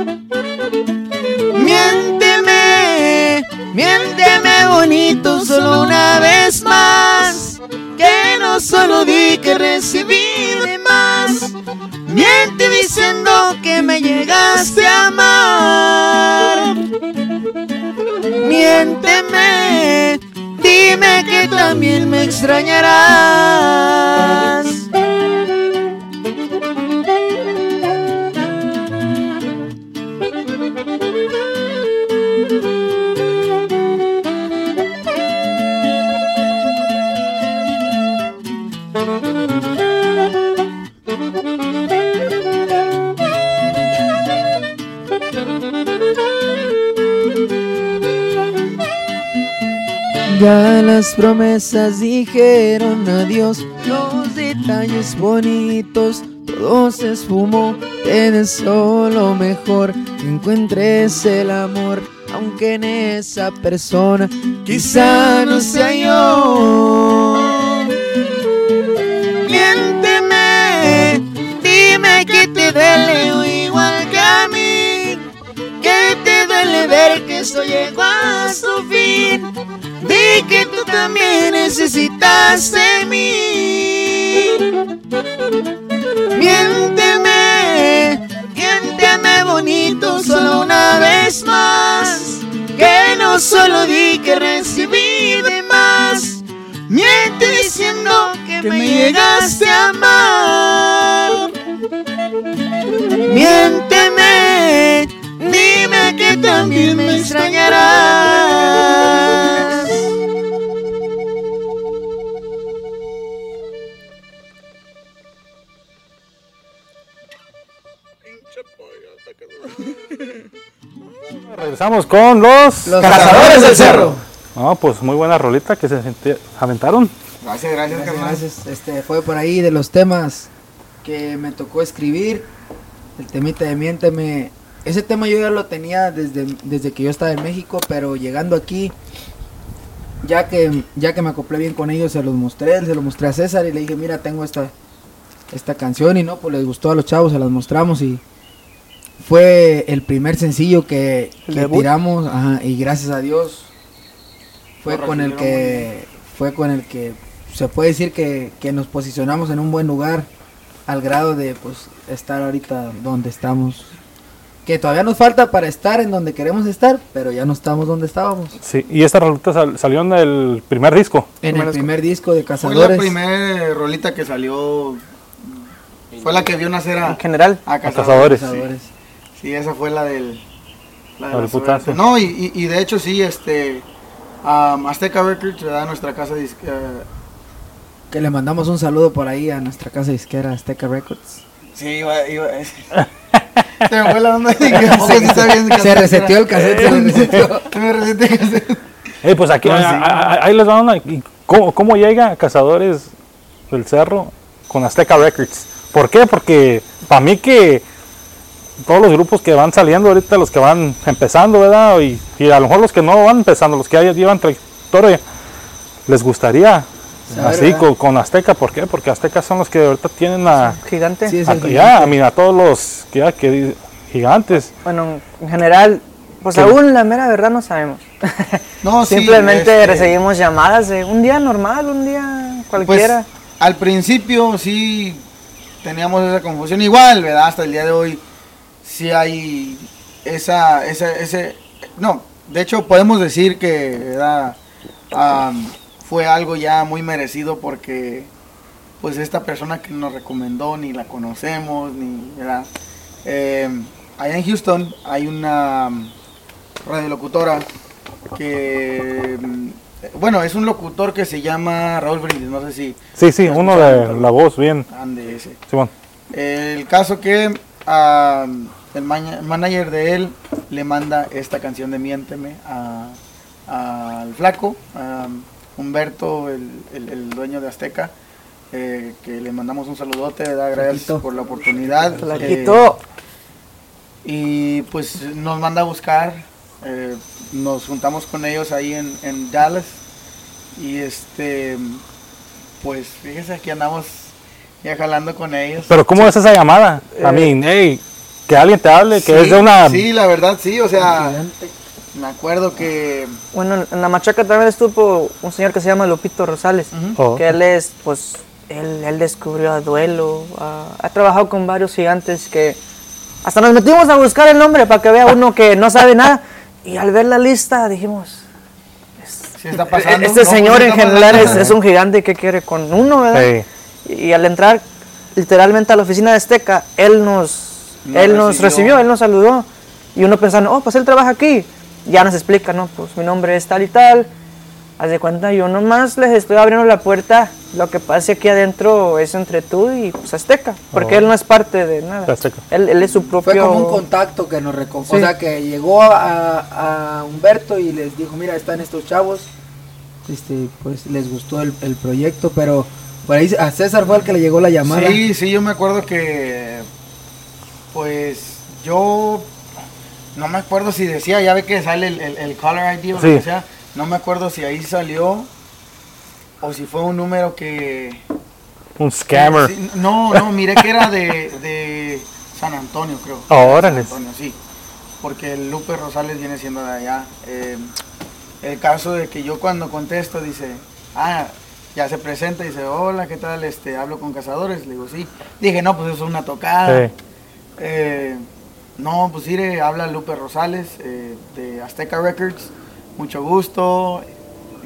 S8: Miénteme, miénteme bonito solo una vez más. Que no solo di que recibí de más. Miente diciendo que me llegaste a amar. Miénteme, dime que también me extrañarás. Ya las promesas dijeron adiós, los detalles bonitos, todo se esfumó. Te deseo lo mejor, que encuentres el amor, aunque en esa persona quizá no sea yo. Miénteme, dime que te duele igual que a mí, que te duele ver que esto llegó a su fin. Di que tú también necesitas de mí. Miénteme, miénteme bonito solo una vez más. Que no solo di que recibí de más. Miente diciendo que me llegaste a amar.
S1: Con los,
S8: Los cazadores del cerro.
S1: No, pues muy buena rolita que se aventaron.
S3: Gracias, gracias,
S8: gracias. Este fue por ahí de los temas que me tocó escribir. El temita de Miénteme. Ese tema yo ya lo tenía desde, desde que yo estaba en México, pero llegando aquí, ya que, ya que me acoplé bien con ellos, se los mostré, se los mostré a César y le dije, mira, tengo esta, esta canción y no, pues les gustó a los chavos, se las mostramos y fue el primer sencillo que, que tiramos ajá, y gracias a Dios fue con el que fue con el que se puede decir que, que nos posicionamos en un buen lugar al grado de pues estar ahorita donde estamos
S2: que todavía nos falta para estar en donde queremos estar, pero ya no estamos donde estábamos.
S1: Sí, y esta rolita sal- salió en el primer disco.
S2: En el primer disco de
S3: Fue la
S2: Cazadores.
S3: primera rolita que salió. Fue la que vio nacer a,
S4: En general.
S3: a Cazadores.
S1: Cazadores.
S2: Cazadores.
S3: Sí, esa fue la del. La de
S1: La
S3: la
S1: del putazo.
S3: No, y, y, y de hecho sí, este. um, Azteca Records, ¿verdad? Nuestra casa de. disque- eh,
S2: Que le mandamos un saludo por ahí a nuestra casa disquera Azteca Records.
S3: sí, iba. iba se me fue la onda. ¿a sí
S2: Se reseteó el cassette, se le reseteó.
S3: Se me reseteó el cassette.
S1: Eh, pues aquí,
S3: No,
S1: ahí-
S3: sí.
S1: ahí, ahí les va una. ¿Cómo, cómo llega Cazadores del Cerro con Azteca Records? ¿Por qué? Porque para mí que todos los grupos que van saliendo ahorita, los que van empezando, ¿verdad? Y, y a lo mejor los que no van empezando, los que ya llevan trayectoria, les gustaría
S2: Saber,
S1: así con, con Azteca. ¿Por qué? Porque Azteca son los que ahorita tienen a,
S4: Gigante.
S2: Sí, es
S1: a-
S2: el
S1: ya,
S2: gigante.
S1: a, mí, a todos los que, ya, que gigantes.
S4: Bueno, en general, pues
S1: Sí.
S4: aún la mera verdad no sabemos.
S3: No, sí,
S4: Simplemente
S3: este,
S4: recibimos llamadas de un día normal, un día
S3: Pues,
S4: cualquiera.
S3: al principio sí teníamos esa confusión. Igual, ¿verdad? Hasta el día de hoy sí hay esa, esa, ese... No, de hecho podemos decir que, ¿verdad? Am, fue algo ya muy merecido porque pues esta persona que nos recomendó ni la conocemos, ni, ¿verdad? Em, allá en Houston hay una radiolocutora que... mm, Bueno, es un locutor que se llama Raúl Brindis, no sé si
S1: Sí, sí, uno de la voz, bien.
S3: ande ese.
S1: Simón.
S3: El caso que el manager de él le manda esta canción de Miénteme a- al flaco, a Humberto, el, el- el dueño de Azteca, eh, que le mandamos un saludote, ¿verdad? gracias
S2: Flaquito.
S3: por la oportunidad. Eh,
S4: quitó.
S3: y pues nos manda a buscar, eh, nos juntamos con ellos ahí en, en Dallas y este, pues fíjese aquí andamos ya jalando con ellos.
S1: Pero ¿cómo es esa llamada? A mí, hey, que alguien te hable, que
S3: Sí,
S1: es de una...
S3: Sí, la verdad sí, o sea, me acuerdo que...
S4: Bueno, en la machaca también estuvo un señor que se llama Lupito Rosales,
S1: Oh.
S4: que él es, pues, él, él descubrió a Duelo, a- ha trabajado con varios gigantes que hasta nos metimos a buscar el nombre para que vea uno que no sabe nada y al ver la lista dijimos,
S3: Sí está pasando.
S4: este
S3: no,
S4: señor en general es, es un gigante que quiere con uno, ¿verdad?
S1: Sí.
S4: Y al entrar literalmente a la oficina de Azteca, él nos,
S3: Nos
S4: él nos
S3: recibió.
S4: recibió, él nos saludó. Y uno pensando, oh, pues él trabaja aquí. Ya nos explica, ¿no? Pues mi nombre es tal y tal. Haz de cuenta, yo nomás les estoy abriendo la puerta. Lo que pasa aquí adentro es entre tú y pues, Azteca. Porque
S1: Oh.
S4: él no es parte de nada.
S1: Azteca.
S4: Él, él es su propio...
S2: Fue como un contacto que nos recom- O sea, que llegó a, a Humberto y les dijo, mira, están estos chavos. Este, pues les gustó el, el proyecto, pero por ahí a César fue el que le llegó la llamada.
S3: Sí, sí, yo me acuerdo que, pues, yo no me acuerdo si decía, ya ve que sale el, el, el caller ID o
S1: Sí.
S3: lo que sea, no me acuerdo si ahí salió o si fue un número que...
S1: Un scammer.
S3: Sí, no, no, miré que era de, de San Antonio, creo.
S1: Oh, órale.
S3: San Antonio, sí. Porque el Lupe Rosales viene siendo de allá. Eh, el caso de que yo cuando contesto dice, ah, ya se presenta y dice, hola, ¿qué tal? Este, hablo con cazadores. Le digo, sí. Dije, no, pues eso es una tocada.
S1: Sí.
S3: Eh, no, pues mire, habla Lupe Rosales eh, de Azteca Records. Mucho gusto.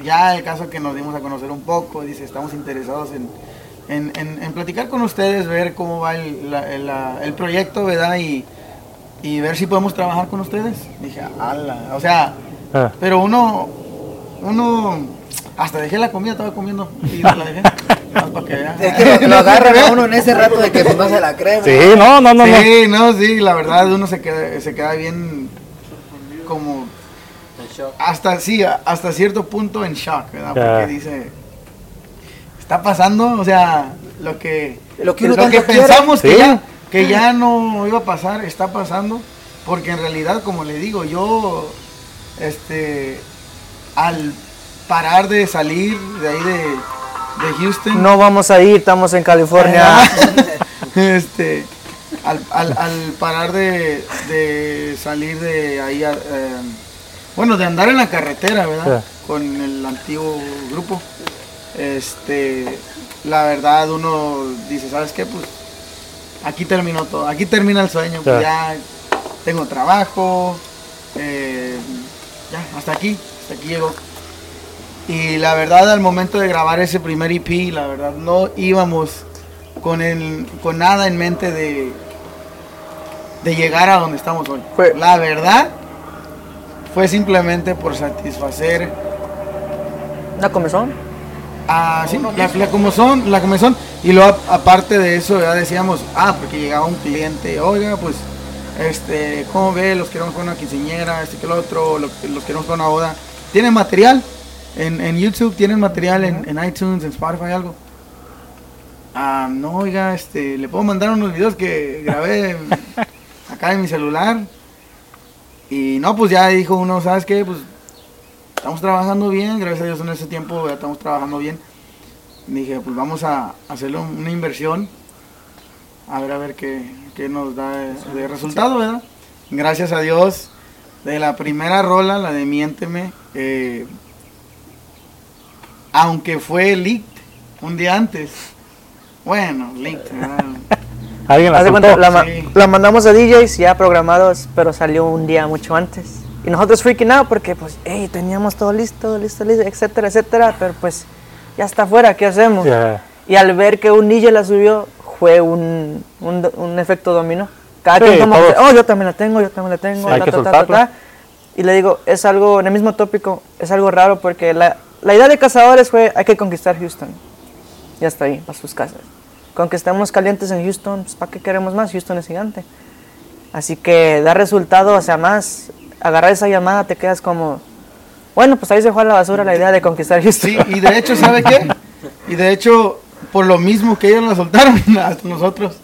S3: Ya el caso que nos dimos a conocer un poco, dice, estamos interesados en, en, en- en platicar con ustedes, ver cómo va el, la- el- la- el proyecto, ¿verdad? Y, y ver si podemos trabajar con ustedes. Dije, ala, o sea,
S1: Ah.
S3: pero uno, uno, hasta dejé la comida, estaba comiendo y la dejé,
S2: Es que lo, lo agarran a uno en ese rato de que pues, no se la cree.
S1: Sí,
S2: ¿verdad?
S1: no, no, no, no.
S3: Sí, no, sí, la verdad uno se queda, se queda bien como
S7: En shock.
S3: hasta sí, hasta cierto punto en shock, ¿verdad? Porque dice está pasando, o sea, lo que
S2: Lo que
S3: pensamos que
S1: Sí.
S3: ya que ya no iba a pasar, está pasando, porque en realidad como le digo, yo este al parar de salir de ahí de, de Houston
S4: No vamos a ir, estamos en California.
S3: este, al, al- al parar de, de salir de ahí, eh, bueno, de andar en la carretera, ¿verdad? Con el antiguo grupo, este, la verdad uno dice, ¿sabes qué? Pues aquí terminó todo, aquí termina el sueño, pues ya, tengo trabajo, eh, ya, hasta aquí, hasta aquí llegó. Y la verdad, al momento de grabar ese primer EP, la verdad, no íbamos con, el, con nada en mente de, de llegar a donde estamos hoy.
S4: Fue-
S3: La verdad, fue simplemente por satisfacer
S4: ¿Una comezón?
S3: Ah, sí, la, la comezón, la comezón. Y luego aparte de eso ya decíamos, ah, porque llegaba un cliente, oiga, pues, este, ¿cómo ve? Los queremos con una quinceañera, este que el otro, lo- los queremos con una boda. ¿Tienen material? En, en YouTube, ¿tienen material en, en iTunes, en Spotify, algo? Ah, no, oiga, este, le puedo mandar unos videos que grabé acá en mi celular. Y no, pues ya dijo uno, ¿sabes qué? Pues estamos trabajando bien, gracias a Dios en ese tiempo ya estamos trabajando bien. Dije, pues vamos a hacerle un- una inversión, a ver a ver qué, qué nos da de, de resultado, ¿verdad? Gracias a Dios, de la primera rola, la de Miénteme, eh, aunque fue leaked un día antes, bueno, leaked.
S1: Alguien la
S4: cuenta, la,
S3: sí.
S4: la mandamos a DJs ya programados, pero salió un día mucho antes. Y nosotros freaking out porque, pues, hey, teníamos todo listo, listo, listo, etcétera, etcétera, pero pues ya está afuera, ¿qué hacemos?
S1: Yeah.
S4: Y al ver que un DJ la subió, fue un, un, un efecto dominó. Cada
S1: Sí,
S4: quien como
S1: todos.
S4: oh, yo también la tengo, yo también la tengo,
S1: Sí, hay
S4: ta,
S1: que
S4: ta, ta, ta,
S1: soltarla.
S4: ta. Y le digo, es algo, en el mismo tópico, es algo raro porque la, la idea de Cazadores fue, hay que conquistar Houston. Ya está ahí, para sus casas. Con que estemos calientes en Houston, pues, ¿para qué queremos más? Houston es gigante. Así que da resultado, o sea, más, agarrar esa llamada te quedas como, bueno, pues ahí se fue a la basura la idea de conquistar Houston.
S3: Sí, y de hecho, ¿sabe qué? Y de hecho, por lo mismo que ellos la soltaron, hasta nosotros,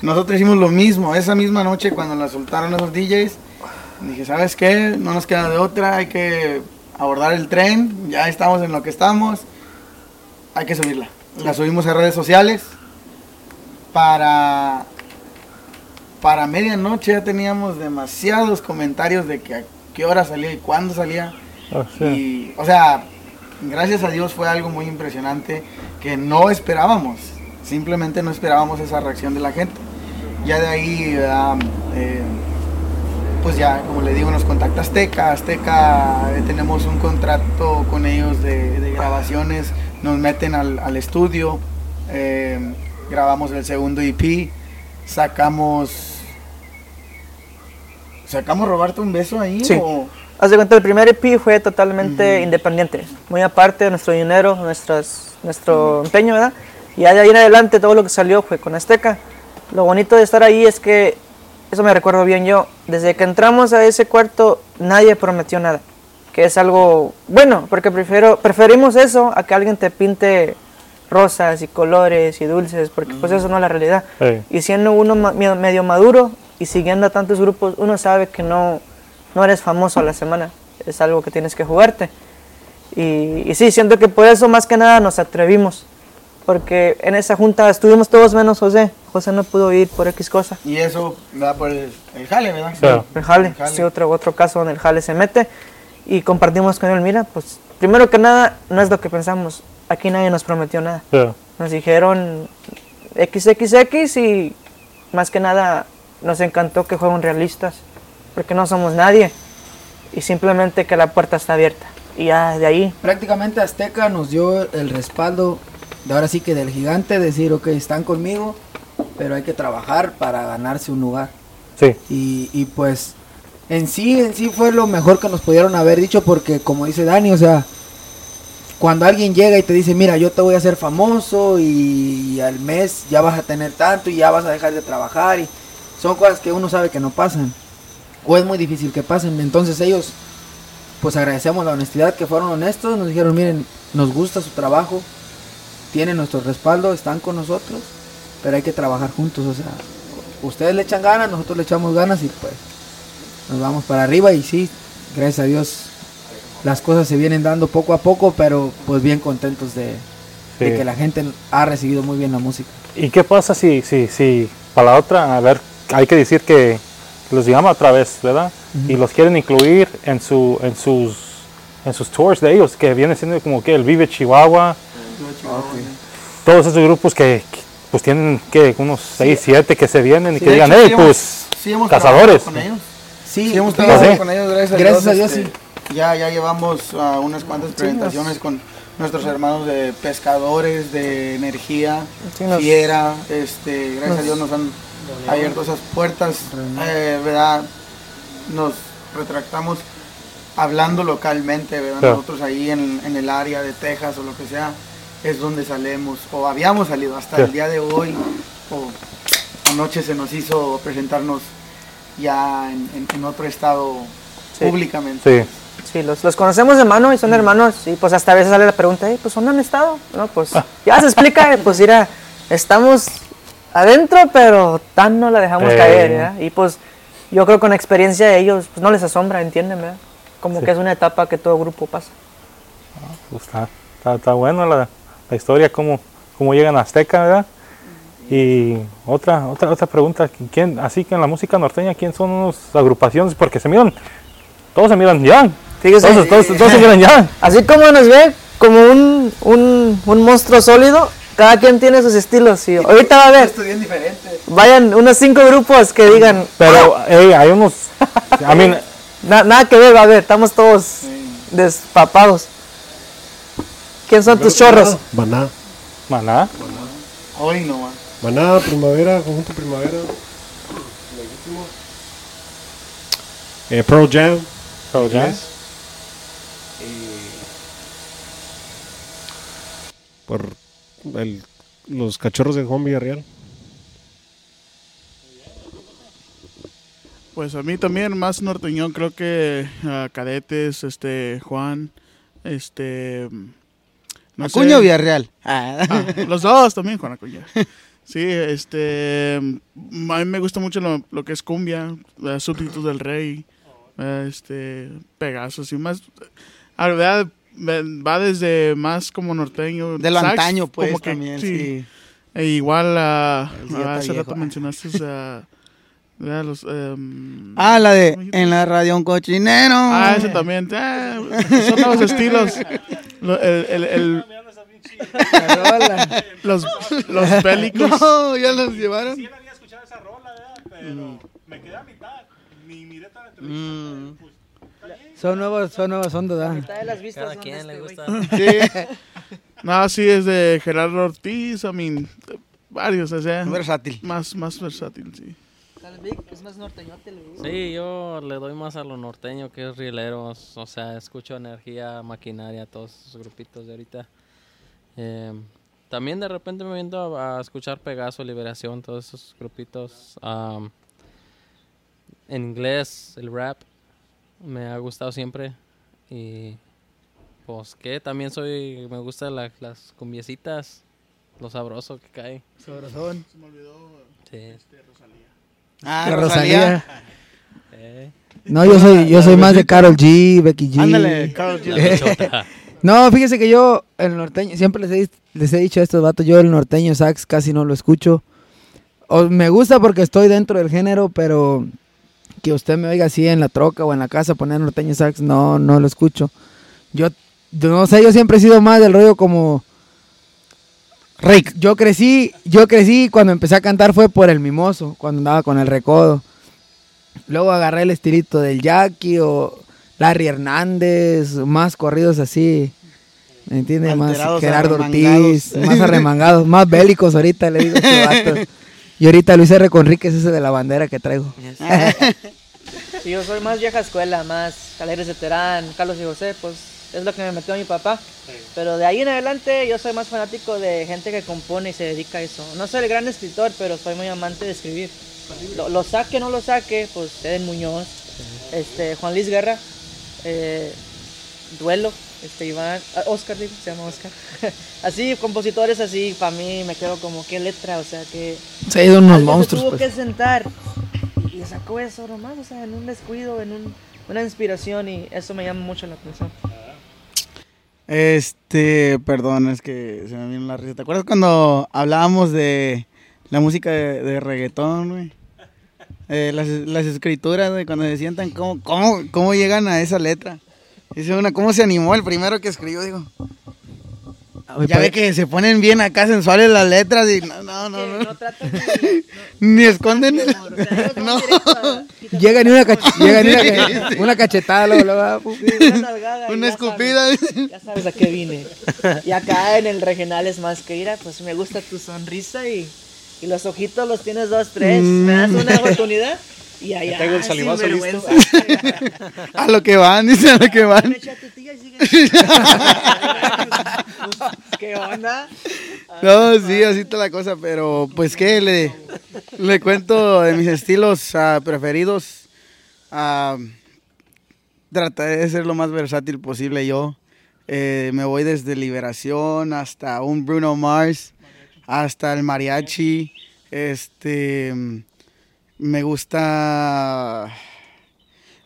S3: nosotros hicimos lo mismo. Esa misma noche cuando la soltaron esos DJs, dije, ¿sabes qué? No nos queda de otra, hay que abordar el tren, ya estamos en lo que estamos, hay que subirla. La subimos a redes sociales para... Para medianoche ya teníamos demasiados comentarios de que a qué hora salía y cuándo salía.
S1: Oh, sí.
S3: Y, o sea, gracias a Dios fue algo muy impresionante que no esperábamos. Simplemente no esperábamos esa reacción de la gente. Ya de ahí, ¿verdad? Eh, pues ya, como le digo, nos contacta Azteca. Azteca, eh, tenemos un contrato con ellos de, de grabaciones. Nos meten al, al estudio. eh, grabamos el segundo EP. Sacamos... ¿Sacamos Robarte un beso ahí?
S4: Sí.
S3: o-
S4: Haz de cuenta, el primer EP fue totalmente independiente, muy aparte de nuestro dinero, nuestras, nuestro empeño, ¿verdad? Y de ahí en adelante todo lo que salió fue con Azteca. Lo bonito de estar ahí es que, eso me recuerdo bien yo, desde que entramos a ese cuarto nadie prometió nada, que es algo bueno, porque prefiero, preferimos eso a que alguien te pinte rosas y colores y dulces, porque pues eso no es la realidad.
S1: Sí.
S4: Y siendo uno ma- medio maduro y siguiendo a tantos grupos, uno sabe que no, no eres famoso a la semana. Es algo que tienes que jugarte. Y, y sí, siento que por eso más que nada nos atrevimos. Porque en esa junta estuvimos todos menos José. José no pudo ir por X cosa.
S3: Y eso da por el, el jale, ¿verdad?
S1: Claro.
S4: El jale,
S3: El jale.
S4: sí, otro, otro caso donde el jale se mete. Y compartimos con él, mira, pues primero que nada, no es lo que pensamos. Aquí nadie nos prometió nada.
S1: Yeah.
S4: Nos dijeron XXX y más que nada nos encantó que fueron realistas, porque no somos nadie y simplemente que la puerta está abierta. Y ya de ahí,
S2: Prácticamente Azteca nos dio el respaldo de ahora sí que del gigante, decir, ok, están conmigo, pero hay que trabajar para ganarse un lugar.
S1: Sí.
S2: Y, y pues en sí, en sí fue lo mejor que nos pudieron haber dicho porque como dice Dani, o sea, cuando alguien llega y te dice, mira, yo te voy a hacer famoso y, al mes ya vas a tener tanto y ya vas a dejar de trabajar y son cosas que uno sabe que no pasan o es muy difícil que pasen. Entonces ellos, pues agradecemos la honestidad que fueron honestos, nos dijeron, miren, nos gusta su trabajo, tienen nuestro respaldo, están con nosotros, pero hay que trabajar juntos, o sea, ustedes le echan ganas, nosotros le echamos ganas y pues nos vamos para arriba y sí, gracias a Dios las cosas se vienen dando poco a poco, pero pues bien contentos de, de
S1: Sí.
S2: que la gente ha recibido muy bien la música.
S1: ¿Y qué pasa si, si, si para la otra, a ver, hay que decir que los llama otra vez, ¿verdad? Y los quieren incluir en, su, en, sus, en sus tours de ellos, que viene siendo como que el Vive Chihuahua, todos esos grupos que, pues tienen que unos 6, 7 que se vienen y que digan,
S3: hecho,
S1: hey, pues
S3: sí hemos
S1: cazadores.
S3: Con ellos.
S2: Sí,
S3: Sí, hemos trabajado
S1: sí.
S3: con ellos, gracias a
S2: Gracias
S3: Dios.
S2: a Dios,
S3: este,
S2: sí.
S3: Ya, ya llevamos ah, unas cuantas presentaciones con nuestros hermanos de pescadores, de energía,
S4: Sí, nos-
S3: fiera. Este, gracias a Dios nos han abierto esas puertas. Eh, ¿verdad? Nos retractamos hablando localmente, ¿verdad?
S1: Claro.
S3: Nosotros ahí en, en el área de Texas o lo que sea, es donde salemos, o habíamos salido hasta el día de hoy, o anoche se nos hizo presentarnos ya en, en- en otro estado
S4: Sí.
S3: públicamente.
S1: Sí.
S4: Sí, los, los conocemos de mano y son hermanos y pues hasta a veces sale la pregunta, "Ey, pues ¿dónde han estado? No, pues ya se explica, eh, pues mira, estamos adentro pero tan no la dejamos
S1: Eh.
S4: caer, ¿ya? Y pues yo creo que con la experiencia de ellos, pues no les asombra, entienden, ¿verdad? Como que es una etapa que todo grupo pasa.
S1: Pues está, está, está bueno la, la historia, cómo, cómo llegan a Azteca, ¿verdad? Y otra, otra, otra pregunta, ¿quién, así que en la música norteña, ¿quién son las agrupaciones? Porque se miran, todos se miran ya,
S4: Fíjese,
S1: todos, todos, todos se miran ya.
S4: así como nos ve como un, un, un monstruo sólido, cada quien tiene sus estilos y ahorita va a ver, vayan unos cinco grupos que digan,
S1: Pero hey, hay unos, I mean,
S4: Na- nada que ver, va a ver, estamos todos despapados. ¿Quién son tus chorros?
S5: Maná.
S1: maná,
S3: Hoy no más.
S5: Maná, primavera, conjunto primavera. Legítimo. Eh, Pearl Jam.
S1: Pearl Jam.
S5: inglés. Y por el- los cachorros de Juan Villarreal.
S6: Pues a mí también más norteñón, creo que ah, Cadetes, este, Juan, este... no sé.
S3: O Villarreal.
S6: Ah, los dos también, Juan Acuña. Sí, este... mm, A mí me gusta mucho lo, lo que es cumbia, eh, Súbditos del Rey, eh, este... Pegasus y más... La verdad, me- va desde más como norteño.
S3: De lo
S6: sax,
S3: antaño, pues,
S6: como que,
S3: también,
S6: sí.
S3: sí.
S6: E igual, ah,
S3: está
S6: hace rato mencionaste a... ¿verdad? los, em,
S3: Ah, la de. En la radio un cochinero.
S6: Ah, ese también. Ah, son nuevos estilos. Lo- el, el, el- los, los bélicos.
S3: No, ya los llevaron.
S1: había escuchado esa rola, ¿verdad? Pero me quedé a mitad, ni miré toda la
S3: Mm.
S2: Son nuevos, son nuevas ondas, ¿verdad?
S4: de las vistas
S7: Cada
S4: son
S7: quien
S4: de
S7: le
S4: este
S7: gusta.
S3: Sí,
S6: No, sí, es de Gerardo Ortiz. I mean, varios, o sea.
S3: versátil.
S6: Más, más versátil, sí.
S4: Es más norteñote, le digo.
S7: Sí, yo le doy más a lo norteño que es rieleros. O sea, escucho energía, maquinaria, todos esos grupitos de ahorita. Eh, también de repente me viendo a, a escuchar Pegaso, Liberación, todos esos grupitos. Am, en inglés, el rap me ha gustado siempre. Y pues que también soy, me gustan la- las cumbiecitas, lo sabroso que cae.
S2: Sabrosón.
S7: Sí.
S3: Ah,
S2: La
S3: Rosalía.
S2: Rosalía.
S7: Eh,
S2: No, yo soy, yo soy más de Carol G, Becky G.
S3: Ándale, Carlos
S7: la
S3: G.
S7: bichota.
S2: No, fíjese que yo, el norteño, siempre les he, les he dicho a estos vatos, yo el norteño sax casi no lo escucho. O me gusta porque estoy dentro del género, pero que usted me oiga así en la troca o en la casa poner norteño sax, no, no lo escucho. Yo, yo no sé, yo siempre he sido más del rollo como... Rick, yo crecí, yo crecí cuando empecé a cantar fue por el mimoso, cuando andaba con el recodo. Luego agarré el estilito del Jackie o Larry Hernández, más corridos así. ¿Me entiendes? Más Gerardo. Ortiz, más arremangados, más bélicos ahorita le digo a vatos. Y ahorita Luis R. Conríquez ese de la bandera que traigo.
S4: Sí, yo soy más vieja escuela, más Alegres de Terán, Carlos y José, pues es lo que me metió mi papá. Pero de ahí en adelante yo soy más fanático de gente que compone y se dedica a eso. No soy el gran escritor, pero soy muy amante de escribir. Lo, lo saque o no lo saque, pues Eden Muñoz, este, Juan Luis Guerra, eh, Duelo, este, Iván, ah, Oscar, se llama Oscar. así, compositores así, para mí me quedo como, qué letra, o sea, que...
S2: Se ha ido unos
S4: Algo se
S2: monstruos.
S4: tuvo
S2: pues.
S4: que sentar y le sacó eso nomás, o sea, en un descuido, en un- una inspiración y eso me llama mucho la atención.
S3: Este, perdón, es que se me vino la risa. ¿Te acuerdas cuando hablábamos de la música de, de reggaetón? Eh, las, las escrituras, güey, cuando se sientan, ¿cómo, cómo, cómo llegan a esa letra? Dice una, ¿cómo se animó el primero que escribió? Digo, Ya ve que se ponen bien acá sensuales las letras y no, no, no. No.
S4: no tratas de-
S3: Ni esconden.
S4: O sea,
S3: No.
S4: directo
S2: Llega ni una, cach- llega ni una, ca- una cachetada, luego, luego, ah, pu-
S4: una nalgada
S3: Una
S4: ya
S3: escupida.
S4: sabes, ya sabes a qué vine. Y acá en el regional es más que ira, pues me gusta tu sonrisa y, y los ojitos los tienes dos, tres. Me das una oportunidad y allá.
S5: tengo el salivazo
S4: sinvergüenza.
S3: A lo que van, dice a lo que van.
S4: ¿Qué onda?
S3: No, sí, así está la cosa, pero pues que le, le cuento de mis estilos ah, preferidos. Ah, trataré de ser lo más versátil posible yo. Eh, me voy desde Liberación hasta un Bruno Mars, hasta el mariachi. Este, me gusta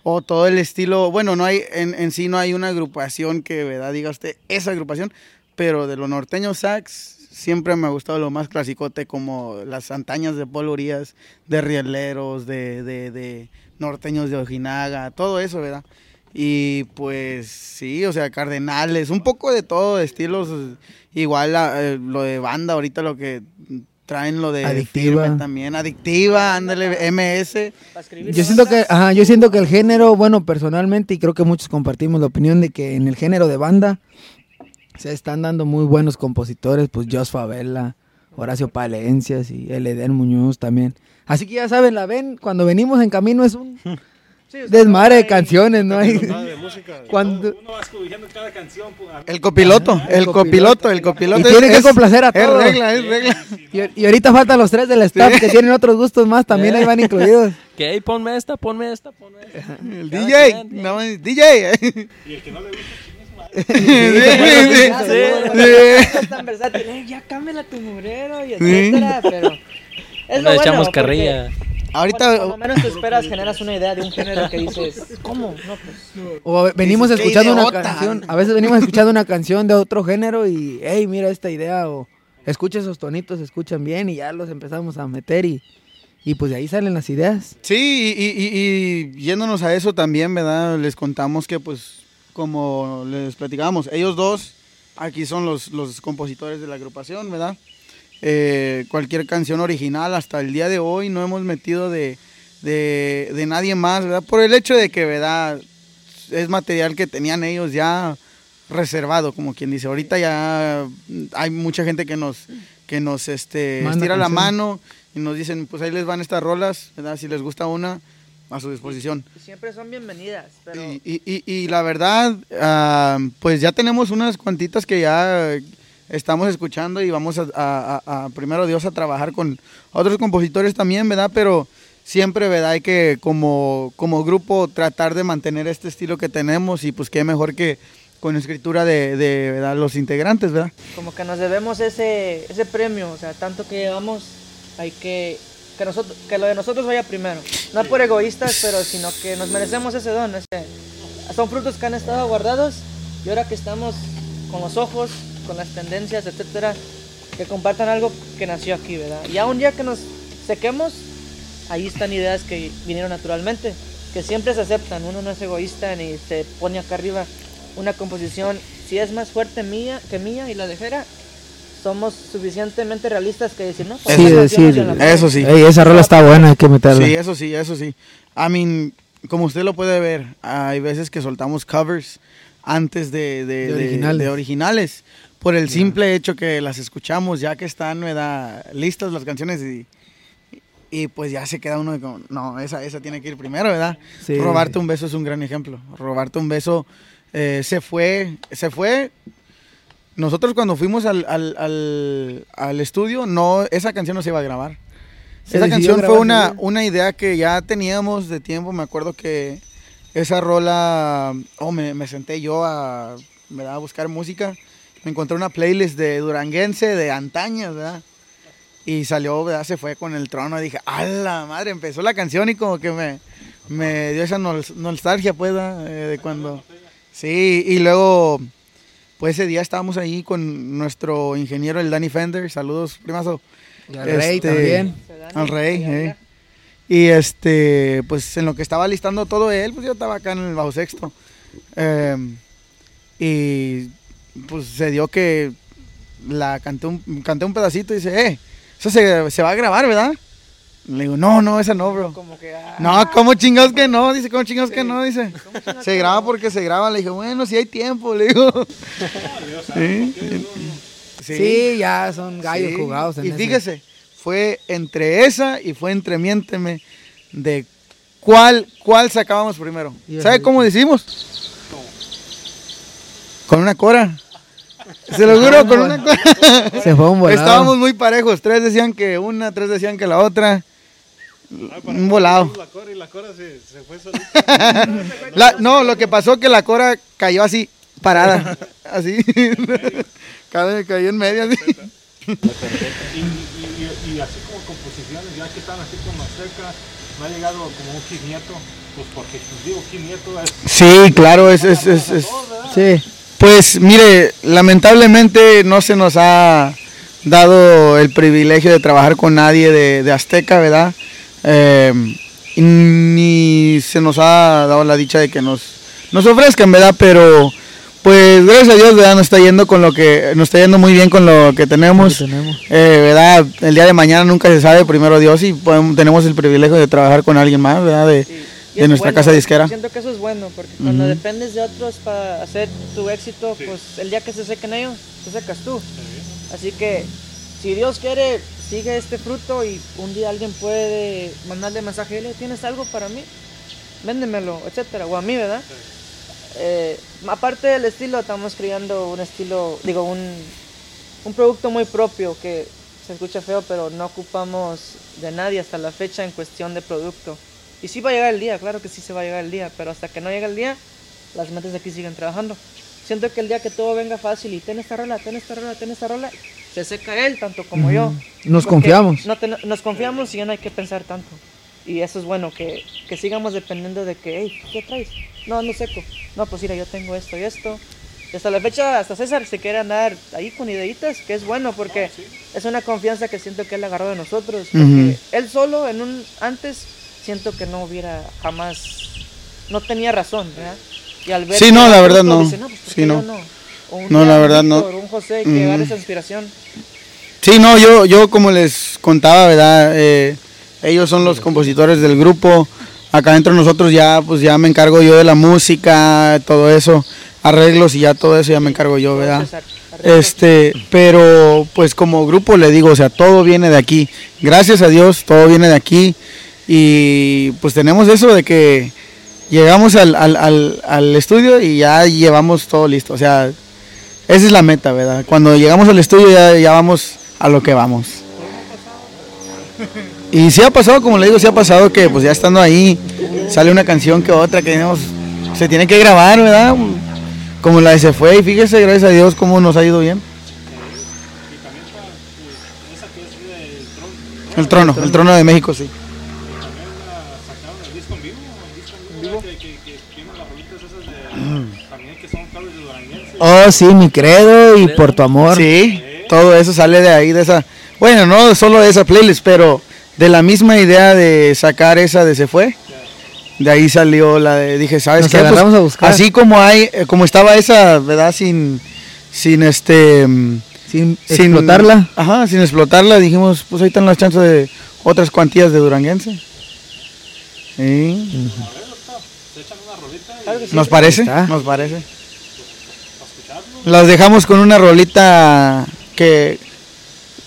S3: o todo el estilo, bueno, no hay en, en sí no hay una agrupación que, ¿verdad? Diga usted, esa agrupación, pero de los norteños sax siempre me ha gustado lo más clasicote como las antañas de Paul Urias, de rieleros, de, de, de norteños de Ojinaga, todo eso, ¿verdad? Y pues sí, o sea, cardenales, un poco de todo, estilos, igual eh, lo de banda, ahorita lo que traen lo de
S2: Adictiva.
S3: firme también, adictiva, ándale, MS.
S2: Yo siento que, ajá, yo siento que el género, bueno, personalmente, y creo que muchos compartimos la opinión de que en el género de banda se están dando muy buenos compositores, pues Jos Favela, Horacio Palencias y el Eden Muñoz también. Así que ya saben, la ven, cuando venimos en camino es un
S4: Sí,
S2: desmadre de canciones, ¿no? Hay,
S5: de música.
S2: cuando,
S1: Uno va cada canción. pues,
S3: El copiloto, el copiloto, el copiloto.
S2: Y tiene que complacer a
S3: Es
S2: todos.
S3: regla, es regla.
S2: y, y ahorita faltan los tres del staff que tienen otros gustos más, también ahí van incluidos.
S7: Que hey, ponme esta, ponme esta, ponme esta.
S3: El
S7: Cada
S3: DJ,
S7: quien,
S3: no, DJ.
S1: Y el que no le gusta,
S3: Sí, sí,
S4: Ah,
S3: sí.
S4: sí,
S3: Sí.
S4: es tan versátil, eh, ya cámbiala tu mugrero y etcétera, pero es lo
S7: le echamos
S4: bueno,
S7: carrilla.
S4: porque Por
S3: Ahorita,
S4: lo menos te esperas, generas una idea de un género que dices, ¿cómo? No, pues.
S2: O venimos
S3: Dices, "Qué
S2: escuchando una
S3: idiota".
S2: canción, a veces venimos escuchando una canción de otro género y, hey, mira esta idea, o escucha esos tonitos, se escuchan bien y ya los empezamos a meter y, y pues de ahí salen las ideas.
S3: sí, y, y- y yéndonos a eso también, ¿verdad? Les contamos que, pues, como les platicábamos, ellos dos aquí son los, los compositores de la agrupación, ¿verdad? Eh, cualquier canción original hasta el día de hoy no hemos metido de, de, de nadie más, ¿verdad? Por el hecho de que, ¿verdad? Es material que tenían ellos ya reservado, como quien dice. Ahorita ya hay mucha gente que nos, que nos este,
S2: Manda
S3: estira la mano y nos dicen, pues ahí les van estas rolas, ¿verdad? Si les gusta una, a su disposición.
S4: Siempre son bienvenidas, pero
S3: Y, y- y- y la verdad, ah, pues ya tenemos unas cuantitas que ya estamos escuchando y vamos a, primero Dios, a trabajar con otros compositores también, ¿verdad? Pero siempre, ¿verdad? Hay que como, como grupo tratar de mantener este estilo que tenemos y pues qué mejor que con escritura de, los integrantes, ¿verdad?
S4: como que nos debemos ese, ese premio, o sea, tanto que llevamos, hay que que lo de nosotros vaya primero. No por egoístas, pero sino que nos merecemos ese don. Ese, son frutos que han estado guardados y ahora que estamos con los ojos, con las tendencias, etcétera, que compartan algo que nació aquí, ¿verdad? Y aún ya que nos sequemos, ahí están ideas que vinieron naturalmente, que siempre se aceptan. Uno no es egoísta ni se pone acá arriba una composición. Si es más fuerte mía que mía y la dejera, somos suficientemente realistas que decir, no, pues
S2: Sí,
S4: no se la
S3: Eso sí.
S2: Ey, esa rola está buena, hay que meterla.
S3: Sí, eso sí, eso sí. I mean, como usted lo puede ver, hay veces que soltamos covers antes de, de-
S2: De
S3: de-
S2: originales.
S3: de originales, por el simple hecho que las escuchamos ya que están ¿verdad? listas las canciones y, y pues ya se queda uno de como, no, esa, esa tiene que ir primero, ¿verdad?
S2: Sí.
S3: Robarte un beso es un gran ejemplo. Robarte un beso eh, se fue, se fue. Nosotros cuando fuimos al, al, al, al estudio, no, esa canción no se iba a grabar.
S2: Se
S3: Esa canción fue una,
S2: ¿sí?
S3: una idea que ya teníamos de tiempo. Me acuerdo que esa rola, oh, me, me senté yo a, ¿verdad? a buscar música. Me encontré una playlist de Duranguense de antañas, ¿verdad? Y salió, ¿verdad? Se fue con el trono. Dije, ¡a la madre! Empezó la canción y como que me, me dio esa nostalgia, pues. Eh, de cuando... Sí, y luego, pues ese día estábamos ahí con nuestro ingeniero, el Danny Fender. Saludos, primazo.
S2: Y al Rey
S3: Este,
S2: también.
S3: Al rey, eh. Y este, pues en lo que estaba listando todo él, pues yo estaba acá en el bajo sexto. Eh, y pues se dio que la canté un, canté un pedacito y dice, eh, eso se, se va a grabar, ¿verdad? Le digo, no, no, esa no, bro.
S4: Como que, ah,
S3: No, ¿cómo chingados que no? Dice, ¿cómo chingados que no? Dice, se graba porque se graba. Le dije, bueno, si hay tiempo, le digo. Sí,
S2: Sí, ya son gallos
S3: sí.
S2: jugados en
S3: Y
S2: ese.
S3: fíjese, fue entre esa y fue entre Miénteme de cuál, cuál sacábamos primero. ¿Sabe cómo decimos? Con una cora. Se lo juro, con una cora.
S2: Se fue un volado.
S3: Estábamos muy parejos. Tres decían que una, tres decían que la otra. Un volado.
S5: La cora y la cora se, se fue solita.
S3: La- no, lo que pasó que la cora cayó así, parada. Así. Cayó, cayó en medio así.
S1: Y, y, y, y así como composiciones, ya que están así como cerca, no ha llegado como un Kid Nieto, pues porque pues, digo Kid Nieto es...
S3: Sí, claro, es, es, es, es-
S2: Sí.
S3: Pues mire, lamentablemente no se nos ha dado el privilegio de trabajar con nadie de, de Azteca, ¿verdad? Eh, ni se nos ha dado la dicha de que nos, nos ofrezcan, ¿verdad? Pero pues gracias a Dios, ¿verdad? Nos está yendo con lo que, nos está yendo muy bien con lo que tenemos.
S2: Lo que tenemos.
S3: Eh, ¿verdad? El día de mañana nunca se sabe, primero Dios, y podemos- tenemos el privilegio de trabajar con alguien más, ¿verdad? De, de
S4: es
S3: nuestra
S4: bueno,
S3: casa disquera.
S4: Siento que eso es bueno, porque cuando dependes de otros para hacer tu éxito, pues el día que se sequen ellos, te secas tú. Así que, si Dios quiere, sigue este fruto y un día alguien puede mandarle mensaje, "Dile, ¿tienes algo para mí? Véndemelo, etcétera, o a mí, ¿verdad? Eh, aparte del estilo, estamos creando un estilo, digo, un, un producto muy propio que se escucha feo, pero no ocupamos de nadie hasta la fecha en cuestión de producto. Y sí va a llegar el día, claro que sí se va a llegar el día, pero hasta que no llegue el día, las mentes de aquí siguen trabajando. Siento que el día que todo venga fácil y ten esta rola, ten esta rola, ten esta rola, se seca él tanto como yo.
S2: Nos confiamos.
S4: No ten- nos confiamos y ya no hay que pensar tanto. Y eso es bueno, que, que sigamos dependiendo de que, hey, ¿qué traes? No, no seco. No, pues mira, yo tengo esto y esto. Y hasta la fecha, hasta César se quiere andar ahí con ideitas, que es bueno porque es una confianza que siento que él agarró de nosotros. Porque
S3: Ujú.
S4: él solo, en un antes, siento que no hubiera jamás, no tenía razón, ¿verdad? Y al ver
S3: Sí, no, la verdad no.
S4: dice, pues, ¿por
S3: Sí, no. No,
S4: día
S3: la verdad, no.
S4: Un José que
S3: Ujú.
S4: esa inspiración.
S3: Sí, no, yo, yo como les contaba, ¿verdad? Eh, ellos son los compositores del grupo. Acá dentro nosotros ya, pues ya me encargo yo de la música, todo eso, arreglos y ya todo eso ya me encargo yo, ¿verdad? Este, pero pues como grupo le digo, o sea, todo viene de aquí. Gracias a Dios, todo viene de aquí. Y pues tenemos eso de que llegamos al, al, al, al estudio y ya llevamos todo listo. O sea, esa es la meta, ¿verdad? Cuando llegamos al estudio ya, ya vamos a lo que vamos. Y sí ha pasado, como le digo, sí ha pasado que pues ya estando ahí sale una canción que otra que tenemos, se tiene que grabar, ¿verdad? Como la de Se Fue y fíjese, gracias a Dios, cómo nos ha ido bien. El trono, el trono de México, sí.
S1: sacaron el disco en vivo, el disco en vivo, que, que, que tienen las rolitas esas de, también que son covers de duranguense.
S2: Oh, sí, mi credo y por tu amor.
S3: Sí, todo eso sale de ahí, de esa. Bueno, no solo de esa playlist, pero de la misma idea de sacar esa de Se Fue. De ahí salió la de, dije, ¿sabes
S2: Nos
S3: qué? Pues,
S2: a buscar.
S3: Así como hay, eh, como estaba esa, ¿verdad? Sin, sin este, mm,
S2: Sin
S3: sin
S2: explotarla.
S3: Ajá, sin explotarla, dijimos, pues ahí están las chances de otras cuantías de duranguense. Sí. ¿Nos parece? Nos parece. Las dejamos con una rolita que...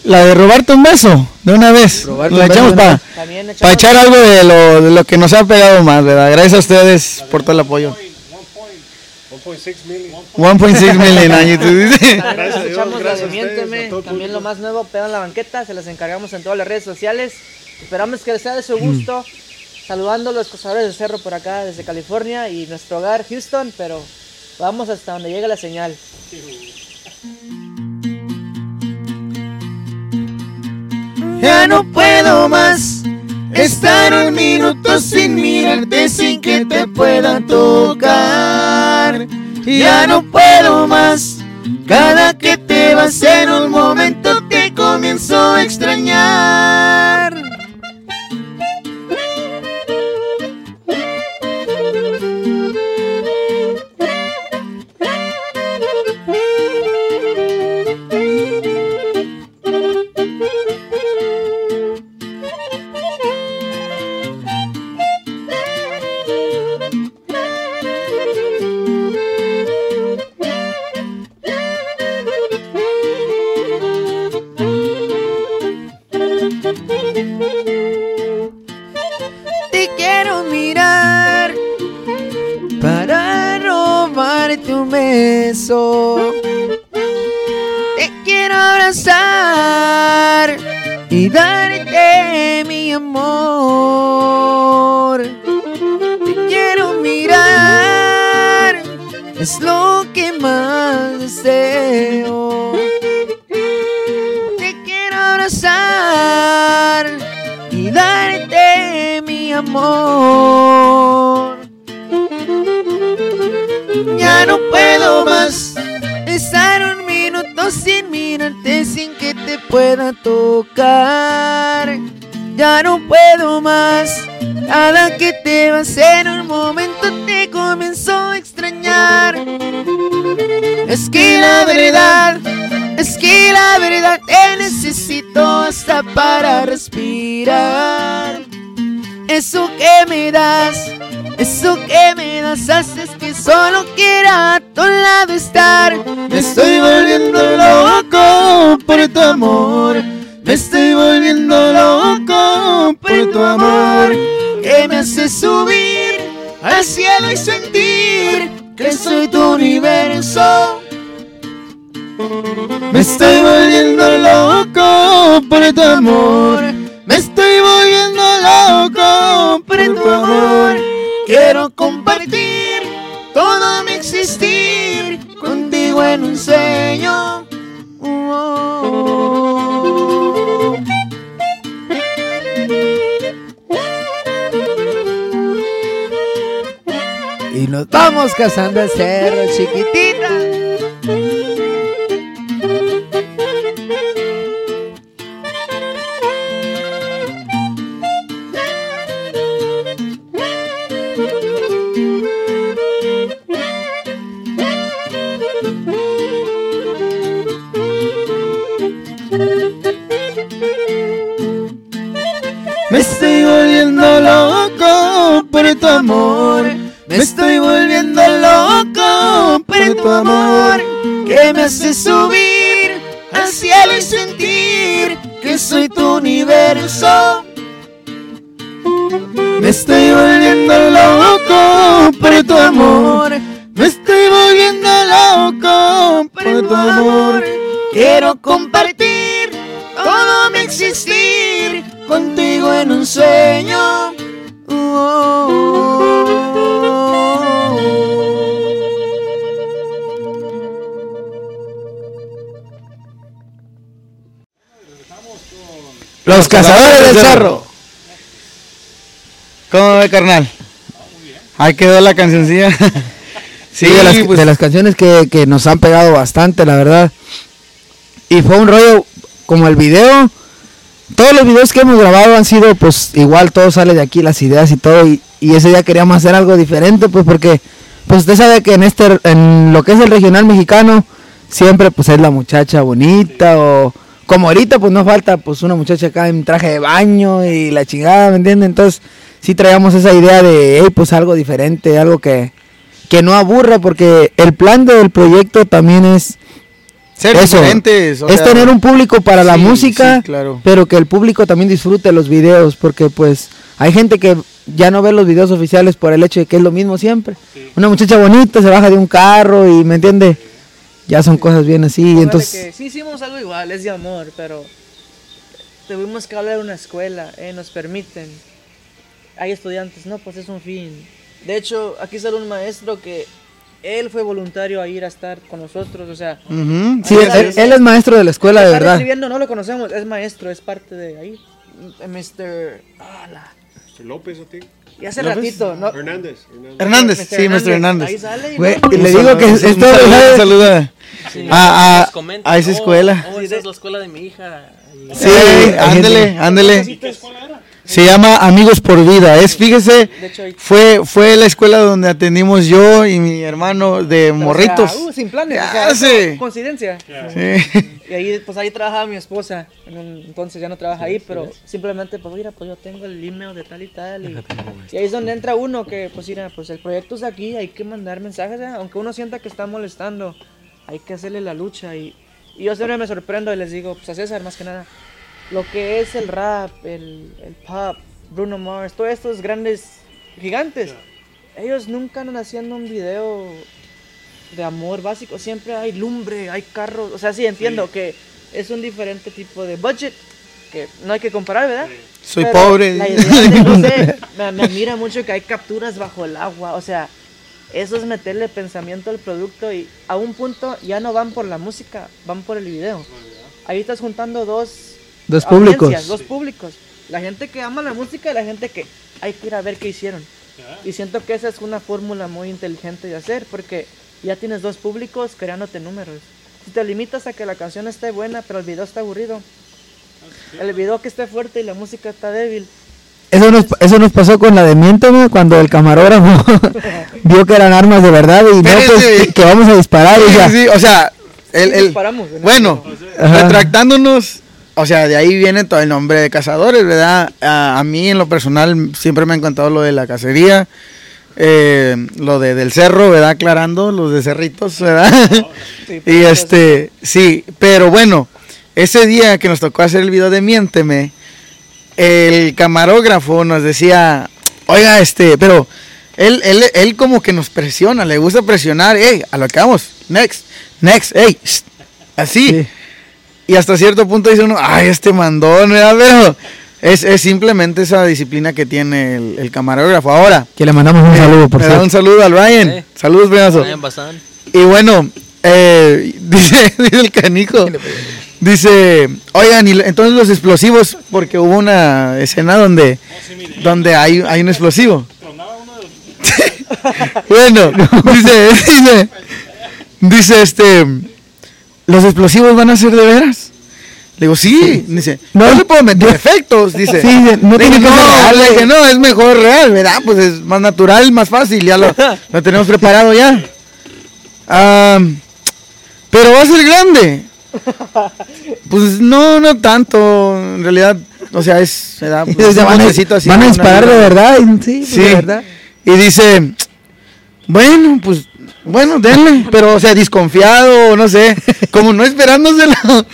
S3: La de robarte un beso, de una vez.
S2: Robarte
S3: la
S2: un beso
S3: echamos
S2: de una
S3: para
S4: También echamos-
S3: para echar algo de lo, de lo que nos ha pegado más, ¿verdad? Gracias a ustedes por todo el apoyo.
S5: 1.6 million.
S3: 1.6 million tú dices.
S4: También
S5: Gracias a Dios,
S4: escuchamos la
S5: gracias
S4: de
S5: a ustedes,
S4: Miénteme,
S5: a todo el
S4: también
S5: público.
S4: lo más nuevo, pegan en la banqueta, se las encargamos en todas las redes sociales. Esperamos que les sea de su gusto. Saludando a los cazadores de cerro por acá desde California y nuestro hogar Houston, pero vamos hasta donde llegue la señal.
S3: Ya no puedo más estar un minuto sin mirarte sin que te pueda tocar. Ya no puedo más. Cada que te vas en un momento te comienzo a extrañar.
S8: Te quiero abrazar y darte mi amor. Te quiero mirar, es lo que más deseo. Te quiero abrazar y darte mi amor no puedo más estar un minuto sin mirarte, sin que te pueda tocar. Ya no puedo más, cada que te vas en un momento te comenzó a extrañar. Es que la verdad, es que la verdad te necesito hasta para respirar. Eso que me das, eso que me das haces que solo quiera a tu lado estar. Me estoy volviendo loco por tu amor. Me estoy volviendo loco por tu amor. Que me hace subir al cielo y sentir que soy tu universo. Me estoy volviendo loco por tu amor. Me estoy volviendo loco por tu amor. Quiero compartir todo mi existir contigo en un sueño. Oh. Y nos vamos casando al cerro, chiquitita. Estoy volviendo loco por tu amor. Me estoy volviendo loco por tu amor. Que me hace subir al cielo y sentir que soy tu universo. Me estoy volviendo loco un.
S3: Los cazadores del cerro. ¿Cómo ve, carnal? Ahí quedó la cancioncilla.
S8: Sí, de, las,
S3: pues,
S8: de las canciones que, que nos han pegado bastante, la verdad. Y fue un rollo como el video. Todos los videos que hemos grabado han sido, pues, igual todo sale de aquí, las ideas y todo. Y, y ese día queríamos hacer algo diferente, pues, porque, pues, usted sabe que en este, en lo que es el regional mexicano, siempre, pues, es la muchacha bonita o como ahorita, pues, no falta, pues, una muchacha acá en traje de baño y la chingada, ¿me entiende? Entonces, sí traíamos esa idea de, hey, pues, algo diferente, algo que, que no aburra, porque el plan del proyecto también es
S3: ser
S8: eso,
S3: diferentes. o
S8: es
S3: sea,
S8: tener un público para la música,
S3: sí, claro.
S8: pero que el público también disfrute los videos, porque pues hay gente que ya no ve los videos oficiales por el hecho de que es lo mismo siempre. Una muchacha bonita se baja de un carro y, ¿me entiende? Ya son cosas bien así,
S4: Póngale
S8: entonces...
S4: que sí hicimos algo igual, es de amor, pero tuvimos que hablar de una escuela, eh, nos permiten. Hay estudiantes, no, pues es un fin. De hecho, aquí sale un maestro que él fue voluntario a ir a estar con nosotros, o sea,
S8: Sí, él,
S4: está,
S8: él- él es maestro de la escuela, de verdad.
S4: recibiendo, no lo conocemos, es maestro, es parte de ahí. Mr. ah, la-
S5: Mr. López, ¿a ti?
S4: y hace
S3: ¿López?
S4: ratito, ¿no?
S5: Hernández. Hernández.
S3: Hernández,
S4: Mr.
S3: sí, Mr. Hernández.
S4: Ahí sale y
S8: Güey,
S4: no-
S8: y le digo que esto
S3: saludo,
S8: ¿sabes?
S3: saluda.
S7: Sí,
S3: a- a- a esa
S7: "Oh,
S3: escuela".
S7: Oh, esa es la escuela de mi hija.
S3: Sí,
S8: hay
S3: ándele,
S8: gente-
S3: ándele. Se llama Amigos por Vida. Es, fíjese,
S4: De hecho, ahí-
S3: fue, fue la escuela donde atendimos yo y mi hermano de
S4: o sea,
S3: morritos.
S4: uh, sin planes, o sea,
S3: sé.
S4: coincidencia.
S3: Sí.
S4: Y ahí, pues ahí trabajaba mi esposa. Entonces ya no trabaja ahí, pero simplemente, pues mira, pues yo tengo el email de tal y tal. Y, y ahí es donde entra uno que, pues mira, pues el proyecto es aquí, hay que mandar mensajes, ¿eh? aunque uno sienta que está molestando, hay que hacerle la lucha. Y, y yo siempre me sorprendo y les digo, pues a César más que nada, lo que es el rap, el, el pop, Bruno Mars, todos estos grandes gigantes, ellos nunca andan haciendo un video de amor básico, siempre hay lumbre, hay carros, o sea, sí entiendo que es un diferente tipo de budget, porque no hay que comparar, ¿verdad?
S3: Soy
S4: Pero
S3: pobre.
S4: La idea de, no sé, me, me admira mucho que hay capturas bajo el agua, o sea, eso es meterle pensamiento al producto y a un punto ya no van por la música, van por el video. Ahí estás juntando dos
S2: Dos públicos.
S4: dos públicos. La gente que ama la música y la gente que hay que ir a ver qué hicieron. Y siento que esa es una fórmula muy inteligente de hacer porque ya tienes dos públicos creándote números. Si te limitas a que la canción esté buena pero el video está aburrido, el video que esté fuerte y la música está débil,
S2: Eso nos, eso nos pasó con la de Miénteme cuando el camarógrafo vio que eran armas de verdad y no, pues, que, que vamos a disparar y ya.
S3: Sí, sí, o sea, el, bueno, retractándonos, o sea, de ahí viene todo el nombre de cazadores, ¿verdad? A, a mí en lo personal siempre me ha encantado lo de la cacería, eh, lo de del cerro, ¿verdad? Aclarando, los de cerritos, ¿verdad?
S4: Sí,
S3: y este, sí, pero bueno, ese día que nos tocó hacer el video de Miénteme, el camarógrafo nos decía, oiga, este, pero él, él, él como que nos presiona, le gusta presionar, hey, a lo que vamos, next, next, hey, shh", así.
S2: Sí.
S3: Y hasta cierto punto dice uno, ay, este mandón, ¿verdad? Pero es, es simplemente esa disciplina que tiene el, el camarógrafo. Ahora,
S2: Que le mandamos un saludo, por cierto.
S3: un saludo al Ryan. Saludos.
S7: Ryan Bazán.
S3: Y bueno, eh, dice, dice el canijo, dice, oigan, y entonces los explosivos, porque hubo una escena donde, donde hay, hay un explosivo. bueno, dice, dice, dice este, los explosivos van a ser de veras. Le digo, sí, dice, no,
S2: No.
S3: le puedo meter efectos, dice.
S2: Sí, no tiene que
S3: no,
S2: real,
S3: le
S2: güey".
S3: dije, no, es mejor real, ¿verdad? Pues es más natural, más fácil, ya lo, lo tenemos preparado ya. Pero va a ser grande. Pues no, no tanto. En realidad, o sea, es. ¿verdad? Pues,
S2: O sea,
S3: un
S2: van,
S3: así,
S2: van a disparar de verdad. Sí,
S3: Sí.
S2: de verdad.
S3: Y dice, bueno, pues, bueno, denle. Pero, o sea, desconfiado, no sé. Como no esperándoselo.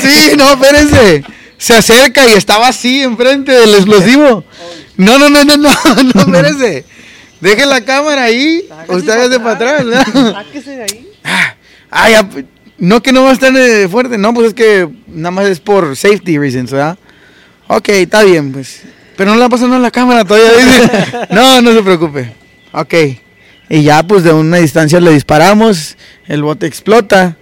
S3: Sí, no, espérense. Se acerca y estaba así enfrente del explosivo. No, no, no, no, no, no, espérense. Deje la cámara ahí.
S4: Sáquese
S3: Usted hágase para atrás, ¿verdad?
S4: Sáquese de ahí.
S3: Ah, ya, no que no va a estar eh, fuerte, no, pues es que nada más es por safety reasons, ¿verdad? Ok, está bien, pues. Pero no pasado nada a la cámara todavía, dice. No, no se preocupe. Ok. Y ya, pues de una distancia le disparamos, el bote explota.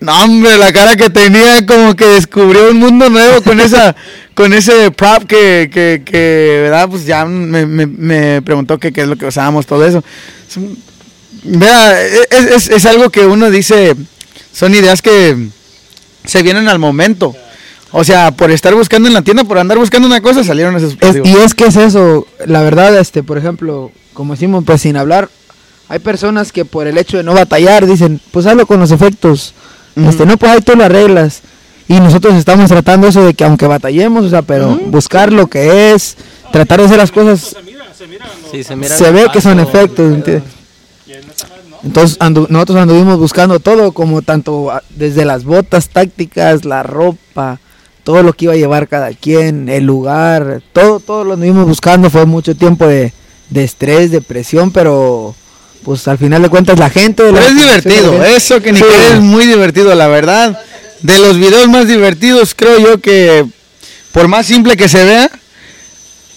S3: No, hombre, la cara que tenía como que descubrió un mundo nuevo con esa, con ese prop que, que, que ¿verdad? Pues ya me, me- me preguntó qué es lo que usábamos, todo eso. Vea, es, es- es algo que uno dice, son ideas que se vienen al momento. O sea, por estar buscando en la tienda, por andar buscando una cosa, salieron esos
S2: Es- y es que es eso, la verdad, este, por ejemplo, como decimos, pues sin hablar, hay personas que por el hecho de no batallar dicen, pues hazlo con los efectos, este, no, pues ahí tú lo arreglas. Y nosotros estamos tratando eso de que aunque batallemos, o sea, pero buscar lo que es, tratar de hacer las cosas,
S7: Sí, se mira
S2: se ve que son efectos. Entonces andu- nosotros anduvimos buscando todo, como tanto ah, desde las botas tácticas, la ropa, todo lo que iba a llevar cada quien, el lugar, todo, todo lo anduvimos buscando, fue mucho tiempo de, de estrés, de presión, pero pues al final de cuentas la gente...
S3: Pero
S2: la-
S3: es divertido, eso que ni
S2: Sí.
S3: qué es muy divertido, la verdad. De los videos más divertidos, creo yo que por más simple que se vea,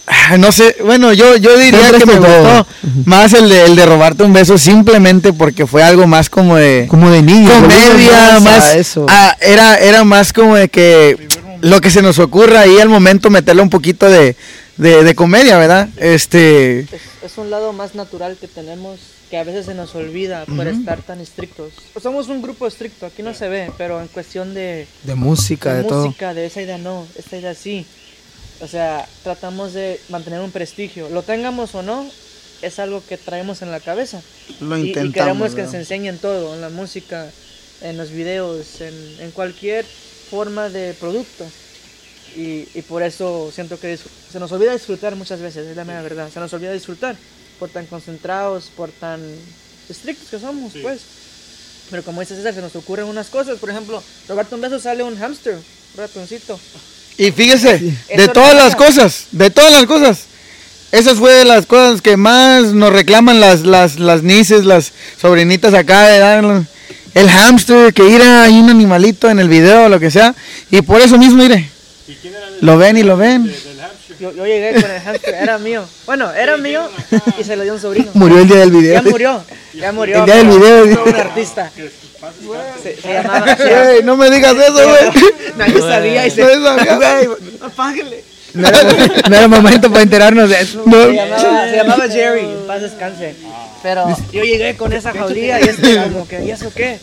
S3: ah, no sé, bueno, yo, yo diría que me gustó más el de, el de robarte un beso simplemente porque fue algo más como de
S2: Como de niño.
S3: comedia, más
S2: a eso.
S3: ah, era, era más como de que lo que se nos ocurra ahí al momento meterle un poquito de, de, de comedia, ¿verdad? Este,
S4: Es, es un lado más natural que tenemos que a veces se nos olvida por estar tan estrictos. Pues somos un grupo estricto, aquí no se ve, pero en cuestión de,
S2: de música,
S4: de
S2: de, todo.
S4: música, de esa idea no, esta idea sí. O sea, tratamos de mantener un prestigio. Lo tengamos o no, es algo que traemos en la cabeza.
S3: lo
S4: Y- y,
S3: intentamos.
S4: queremos que
S3: ¿verdad?
S4: se enseñe en todo, en la música, en los videos, en, en cualquier forma de producto. Y, y por eso siento que se nos olvida disfrutar muchas veces, es la mera verdad. Se nos olvida disfrutar por tan concentrados, por tan estrictos que somos, pues. Pero como dices César, se nos ocurren unas cosas. Por ejemplo, Roberto un beso sale un hámster, un ratoncito.
S3: Y fíjese, de todas las cosas, de todas las cosas, esas fue de las cosas que más nos reclaman las, las, las nieces, las sobrinitas acá, el hamster, que ira hay un animalito en el video o lo que sea. Y por eso mismo, mire, lo ven y lo ven.
S4: Yo, yo llegué con el hamster, era mío. Bueno, era mío y se lo dio un sobrino.
S3: Murió el día del video.
S4: Ya murió, ya murió.
S3: El día del video,
S4: un artista. Se, se llamaba. se llamaba-
S3: Ey, no me digas eso, güey.
S4: Nadie sabía y se. Güey, apáguele.
S2: No era, no era momento para enterarnos de eso.
S4: Se llamaba, se llamaba Jerry, paz descanse. Pero yo llegué con esa jaulilla y este como que, ¿y eso qué?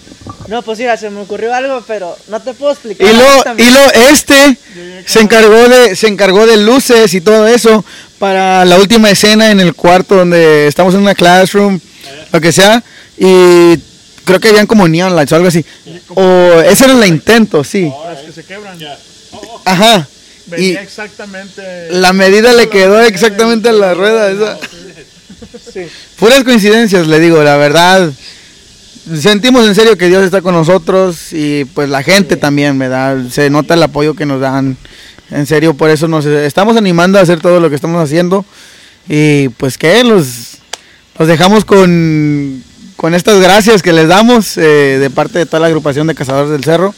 S4: No, pues mira, se me ocurrió algo, pero no te puedo explicar.
S3: Y
S4: ahorita,
S3: y luego este se encargó de, se encargó de luces y todo eso para la última escena en el cuarto donde estamos en una classroom, lo que sea, y creo que habían como neon lights o algo así. O ese era el intento, sí.
S6: Las que se quebran.
S3: Ajá. Y
S6: exactamente.
S3: la medida le quedó exactamente a la rueda esa. Puras coincidencias, le digo, la verdad. Sentimos en serio que Dios está con nosotros y pues la gente también, ¿verdad? Se nota el apoyo que nos dan. En serio, por eso nos estamos animando a hacer todo lo que estamos haciendo. Y pues que los, los dejamos con, con estas gracias que les damos eh, de parte de toda la agrupación de Cazadores del Cerro.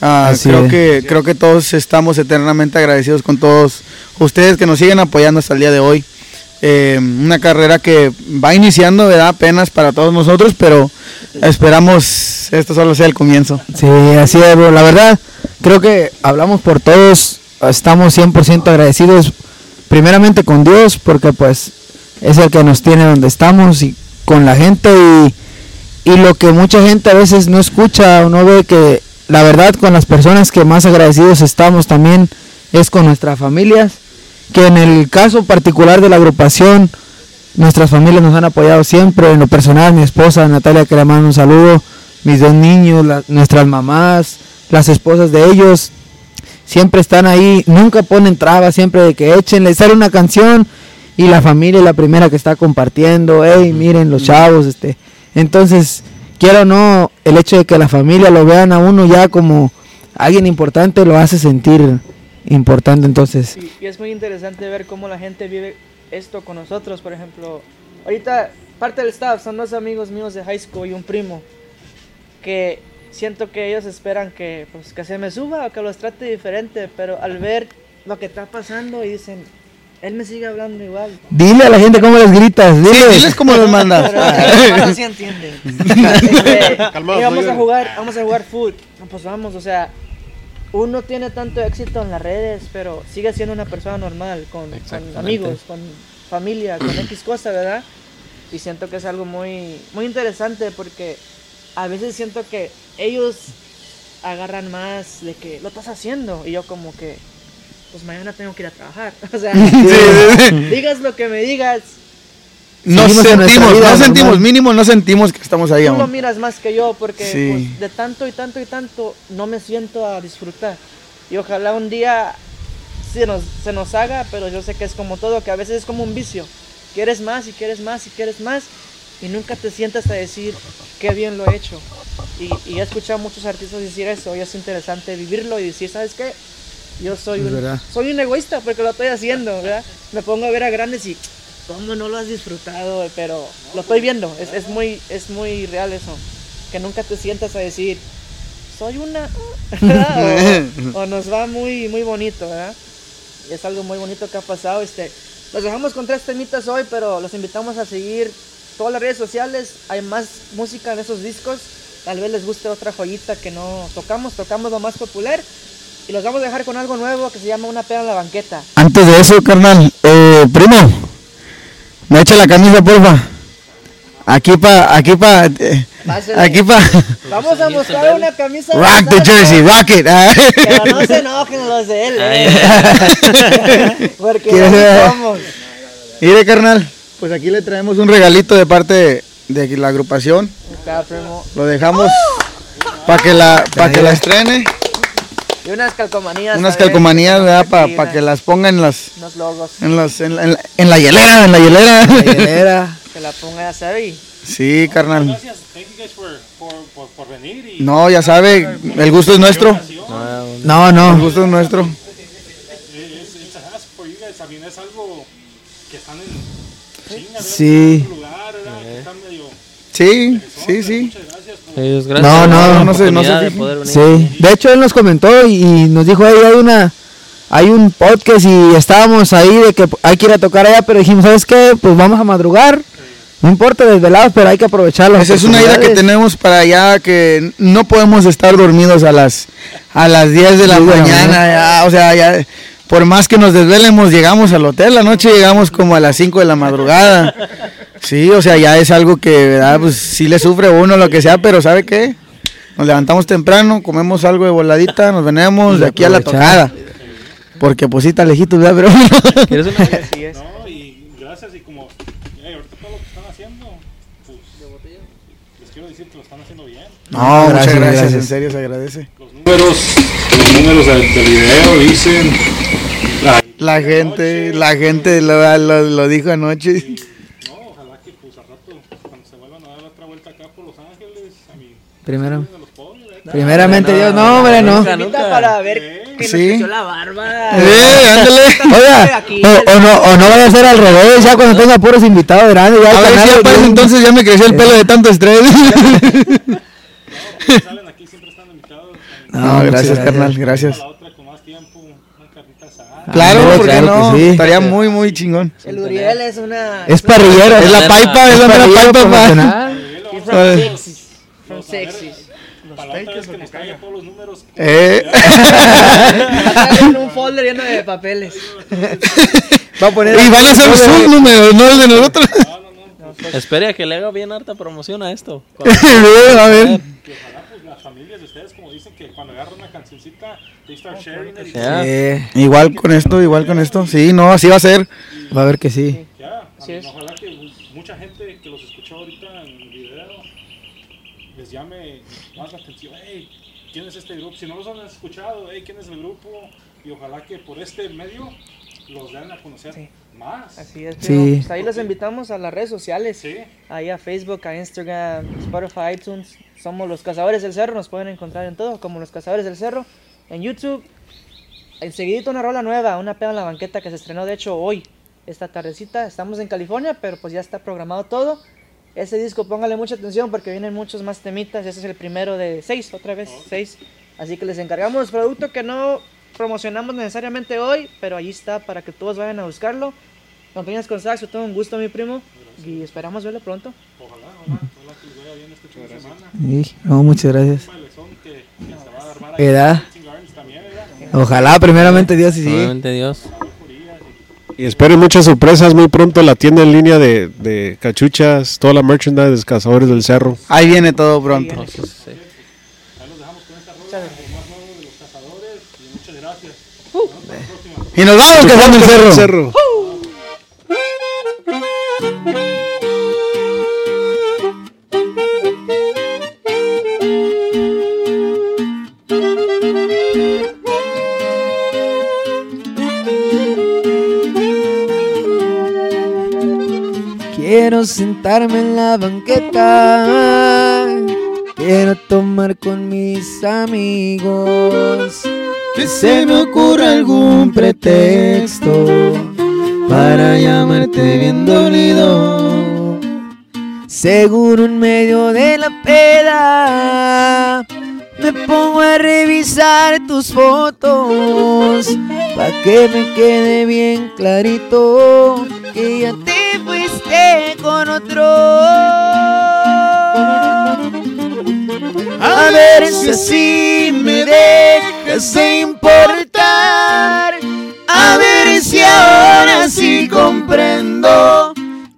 S3: Ah, creo
S2: es.
S3: que creo que todos estamos eternamente agradecidos con todos ustedes que nos siguen apoyando hasta el día de hoy. Eh, una carrera que va iniciando, ¿verdad? Apenas para todos nosotros, pero esperamos esto solo sea el comienzo.
S2: Sí, así es. La verdad, creo que hablamos por todos. Estamos 100% agradecidos, primeramente con Dios, porque pues es el que nos tiene donde estamos y con la gente. Y, y lo que mucha gente a veces no escucha o no ve, que la verdad con las personas que más agradecidos estamos también es con nuestras familias. Que en el caso particular de la agrupación, Nuestras familias nos han apoyado siempre, en lo personal, mi esposa Natalia, que le mando un saludo, mis dos niños, la- nuestras mamás, las esposas de ellos, siempre están ahí, nunca ponen trabas, siempre de que échenle, sale una canción y la familia es la primera que está compartiendo, hey, miren los chavos, este. Entonces, quiero o no, el hecho de que la familia lo vean a uno ya como alguien importante lo hace sentir importante, entonces.
S4: Y, y es muy interesante ver cómo la gente vive esto con nosotros. Por ejemplo, ahorita parte del staff son dos amigos míos de high school y un primo que siento que ellos esperan que, pues, que se me suba o que los trate diferente, pero al ver lo que está pasando y dicen, él me sigue hablando igual.
S2: Dile a la gente cómo les gritas,
S3: Sí,
S2: dile.
S3: diles cómo los mandas.
S4: Pero bueno, sí entienden. Este,
S5: Calmados,
S4: y vamos a jugar, vamos a jugar foot. No, pues vamos, o sea, uno tiene tanto éxito en las redes, pero sigue siendo una persona normal, con, amigos, con familia, con X cosa, ¿verdad? Y siento que es algo muy, muy interesante porque a veces siento que ellos agarran más de que lo estás haciendo y yo como que pues mañana tengo que ir a trabajar. O sea, digas lo que me digas,
S2: Nuestra
S3: sentimos,
S2: vida
S3: no sentimos,
S2: normal.
S3: mínimo no sentimos que estamos ahí
S4: tú lo miras más que yo porque
S3: Sí.
S4: pues, de tanto y tanto y tanto no me siento a disfrutar. Y ojalá un día se nos, se nos haga, pero yo sé que es como todo, que a veces es como un vicio. Quieres más y quieres más y quieres más y nunca te sientas a decir qué bien lo he hecho. Y, y he escuchado a muchos artistas decir eso y es interesante vivirlo y decir, ¿sabes qué? Yo soy un, soy un egoísta porque lo estoy haciendo, ¿verdad? Me pongo a ver a grandes y ¿cómo no lo has disfrutado? Pero lo estoy viendo, es, muy, es muy real eso. Que nunca te sientas a decir, soy una... o nos va muy, muy bonito, ¿verdad? Y es algo muy bonito que ha pasado. Este, los dejamos con tres temitas hoy, pero los invitamos a seguir todas las redes sociales. Hay más música en esos discos. Tal vez les guste otra joyita que no tocamos, tocamos lo más popular. Y los vamos a dejar con algo nuevo que se llama Una pena en la banqueta.
S3: Antes de eso, carnal, eh, primo, me echa la camisa, porfa. Aquí pa, aquí pa, eh, aquí pa.
S4: Vamos a mostrar una camisa.
S3: Rock the jersey, rock it. ah.
S4: Pero no se enojen los de él, eh. Porque
S3: ¿Quieres-
S4: así somos.
S3: Mire, carnal, pues aquí le traemos un regalito de parte de, de la agrupación. Lo dejamos para que la, para que la estrene.
S4: Y unas calcomanías.
S3: Unas calcomanías, ¿verdad? Para
S4: aquí,
S3: que las ponga en las,
S4: Unos logos.
S3: en las, en la, en la- en la hielera, en la hielera.
S2: Era.
S4: Que la ponga ya sabe.
S3: Sí, carnal.
S1: Gracias, thank you guys for, por, por, por venir y
S3: No, ya sabe, el gusto es nuestro.
S2: No,
S3: El
S2: no.
S3: gusto es nuestro.
S1: es, a. También algo que están en.
S2: Sí.
S1: En
S3: Sí, sí, sí.
S7: Ellos, gracias
S2: No, no,
S3: no se- no se
S7: oportunidad de
S2: Sí, de hecho él nos comentó y, y nos dijo, "Hey, hay una hay un podcast y estábamos ahí de que hay que ir a tocar allá, pero dijimos, ¿sabes qué? Pues vamos a madrugar. No importa desvelados, pero hay que aprovecharlo.
S3: Esa es una idea que tenemos para allá que no podemos estar dormidos a las a las 10 de la
S2: Diez de la
S3: mañana,
S2: mañana.
S3: ya, o sea, ya por más que nos desvelemos, llegamos al hotel, la noche llegamos como a las 5 de la madrugada. Sí, o sea, ya es algo que, ¿verdad? Pues sí le sufre uno lo que sea, pero ¿sabe qué? Nos levantamos temprano, comemos algo de voladita, nos venemos de aquí a la tocada. Porque pues sí está lejito, ¿verdad? Pero
S7: ¿Quieres una?
S4: Así es.
S1: No, y gracias y como ahorita todo lo que están haciendo, pues les quiero decir que lo están haciendo bien.
S3: No,
S2: gracias,
S3: muchas gracias,
S2: gracias.
S3: en serio se agradece.
S1: Los números, los números del, del video dicen
S3: La gente, la gente lo, lo, lo dijo anoche.
S1: No, ojalá que pues al rato, cuando se vuelvan a dar otra vuelta acá por Los Ángeles, a mi
S2: Primero.
S1: ¿eh?
S2: Primeramente Dios, no, hombre, no.
S7: nunca, nunca.
S4: para ver que
S3: Sí.
S4: nos la barba.
S3: ¡Eh, ándale!
S2: Oiga,
S4: Aquí.
S2: o, o no, o no vaya a ser al revés, ya cuando tenga puros invitados grandes, ya
S3: A
S2: el
S3: ver si
S2: canal
S3: ya para entonces ya me creció el pelo de tanto estrés. No, gracias,
S2: gracias.
S3: carnal, gracias.
S1: A la otra con más tiempo, una carnita asada.
S3: Claro,
S2: Ah,
S3: porque
S2: claro
S3: no,
S2: sí.
S3: estaría muy, muy chingón.
S4: El Uriel es una.
S2: Es parrillero.
S3: Es la paipa, es la mera paipa, pa.
S2: profesional.
S4: From
S3: Vale.
S4: sexy. From sexy.
S1: Para la otra vez que nos caiga todos los números.
S3: Eh,
S4: en un folder lleno de papeles.
S2: Va a poner
S3: y van a ser sus números, no el de nosotros.
S7: Espere a que le haga bien harta promoción a esto.
S3: a ver.
S1: Familias de ustedes, como dicen, que cuando agarran una cancioncita, they start sharing it y
S7: Ya.
S2: Eh,
S3: Igual con esto, igual con esto. Sí, no, así va a ser.
S2: va a ver que sí.
S4: Así es.
S1: Ojalá que mucha gente que los escuchó ahorita en el video les llame más la atención. Hey, ¿quién es este grupo? Si no los han escuchado, hey, ¿quién es el grupo? Y ojalá que por este medio los den a conocer
S4: Sí.
S1: Más.
S4: Así es.
S2: Sí.
S4: Pues ahí los invitamos a las redes sociales.
S1: Sí.
S4: Ahí a Facebook, a Instagram, Spotify, iTunes. Somos los Cazadores del Cerro. Nos pueden encontrar en todo como los Cazadores del Cerro. En YouTube. Enseguidito una rola nueva, una peda en la banqueta que se estrenó de hecho hoy, esta tardecita. Estamos en California, pero pues ya está programado todo. Ese disco póngale mucha atención porque vienen muchos más temitas. Ese es el primero de seis, otra vez, seis. Así que les encargamos producto que no promocionamos necesariamente hoy, pero ahí está para que todos vayan a buscarlo. Compañías con Saxo, todo un gusto, mi primo. Y esperamos verlo pronto.
S1: Ojalá, ojalá, ojalá que les vaya bien este fin de semana.
S2: Sí, no, muchas gracias. ¿verdad? Ojalá, primeramente Dios, y sí.
S7: Dios.
S5: Y esperen muchas sorpresas muy pronto. La tienda en línea de, de cachuchas, toda la merchandise de Cazadores del Cerro.
S3: Ahí viene todo pronto.
S7: Entonces, sí.
S1: Ahí los dejamos con esta rola, lo más nuevo de los cazadores. Y muchas gracias.
S3: Y nos vamos cazando el cerro.
S5: Cerro.
S2: Quiero sentarme en la banqueta. Quiero tomar con mis amigos. Que se me ocurra algún pretexto para llamarte bien dolido. Seguro en medio de la peda me pongo a revisar tus fotos pa que me quede bien clarito que ya te fuiste con otro. A ver si así me dejas de importar. A ver si ahora sí comprendo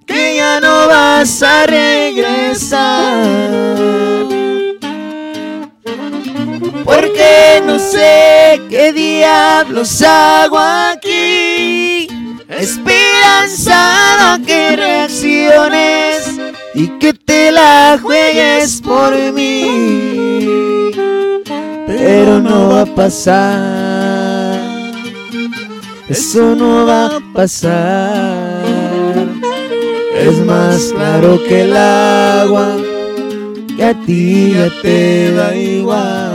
S2: que ya no vas a regresar. Porque no sé qué diablos hago aquí. Esperanzado que reacciones y que te la juegues por mí. Pero no va a pasar. Eso no va a pasar. Es más claro que el agua que a ti ya te da igual.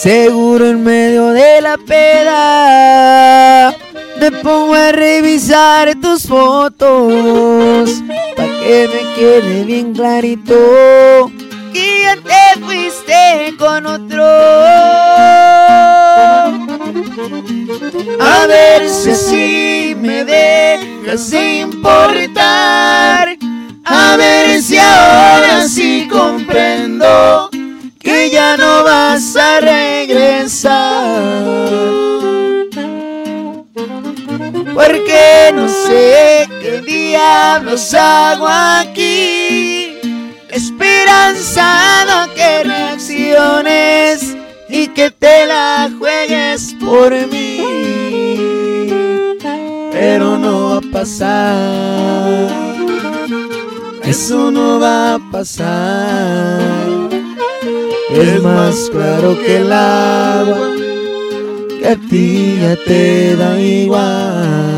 S8: Seguro en medio de la peda me pongo a revisar tus fotos pa que me quede bien clarito que ya te fuiste con otro. A ver si así me dejas de importar. A ver si ahora sí comprendo que ya no vas a regresar. Porque no sé qué diablos hago aquí. Esperanzado que reacciones y que te la juegues por mí. Pero no va a pasar. Eso no va a pasar. Es más claro que el agua, que a ti ya te da igual.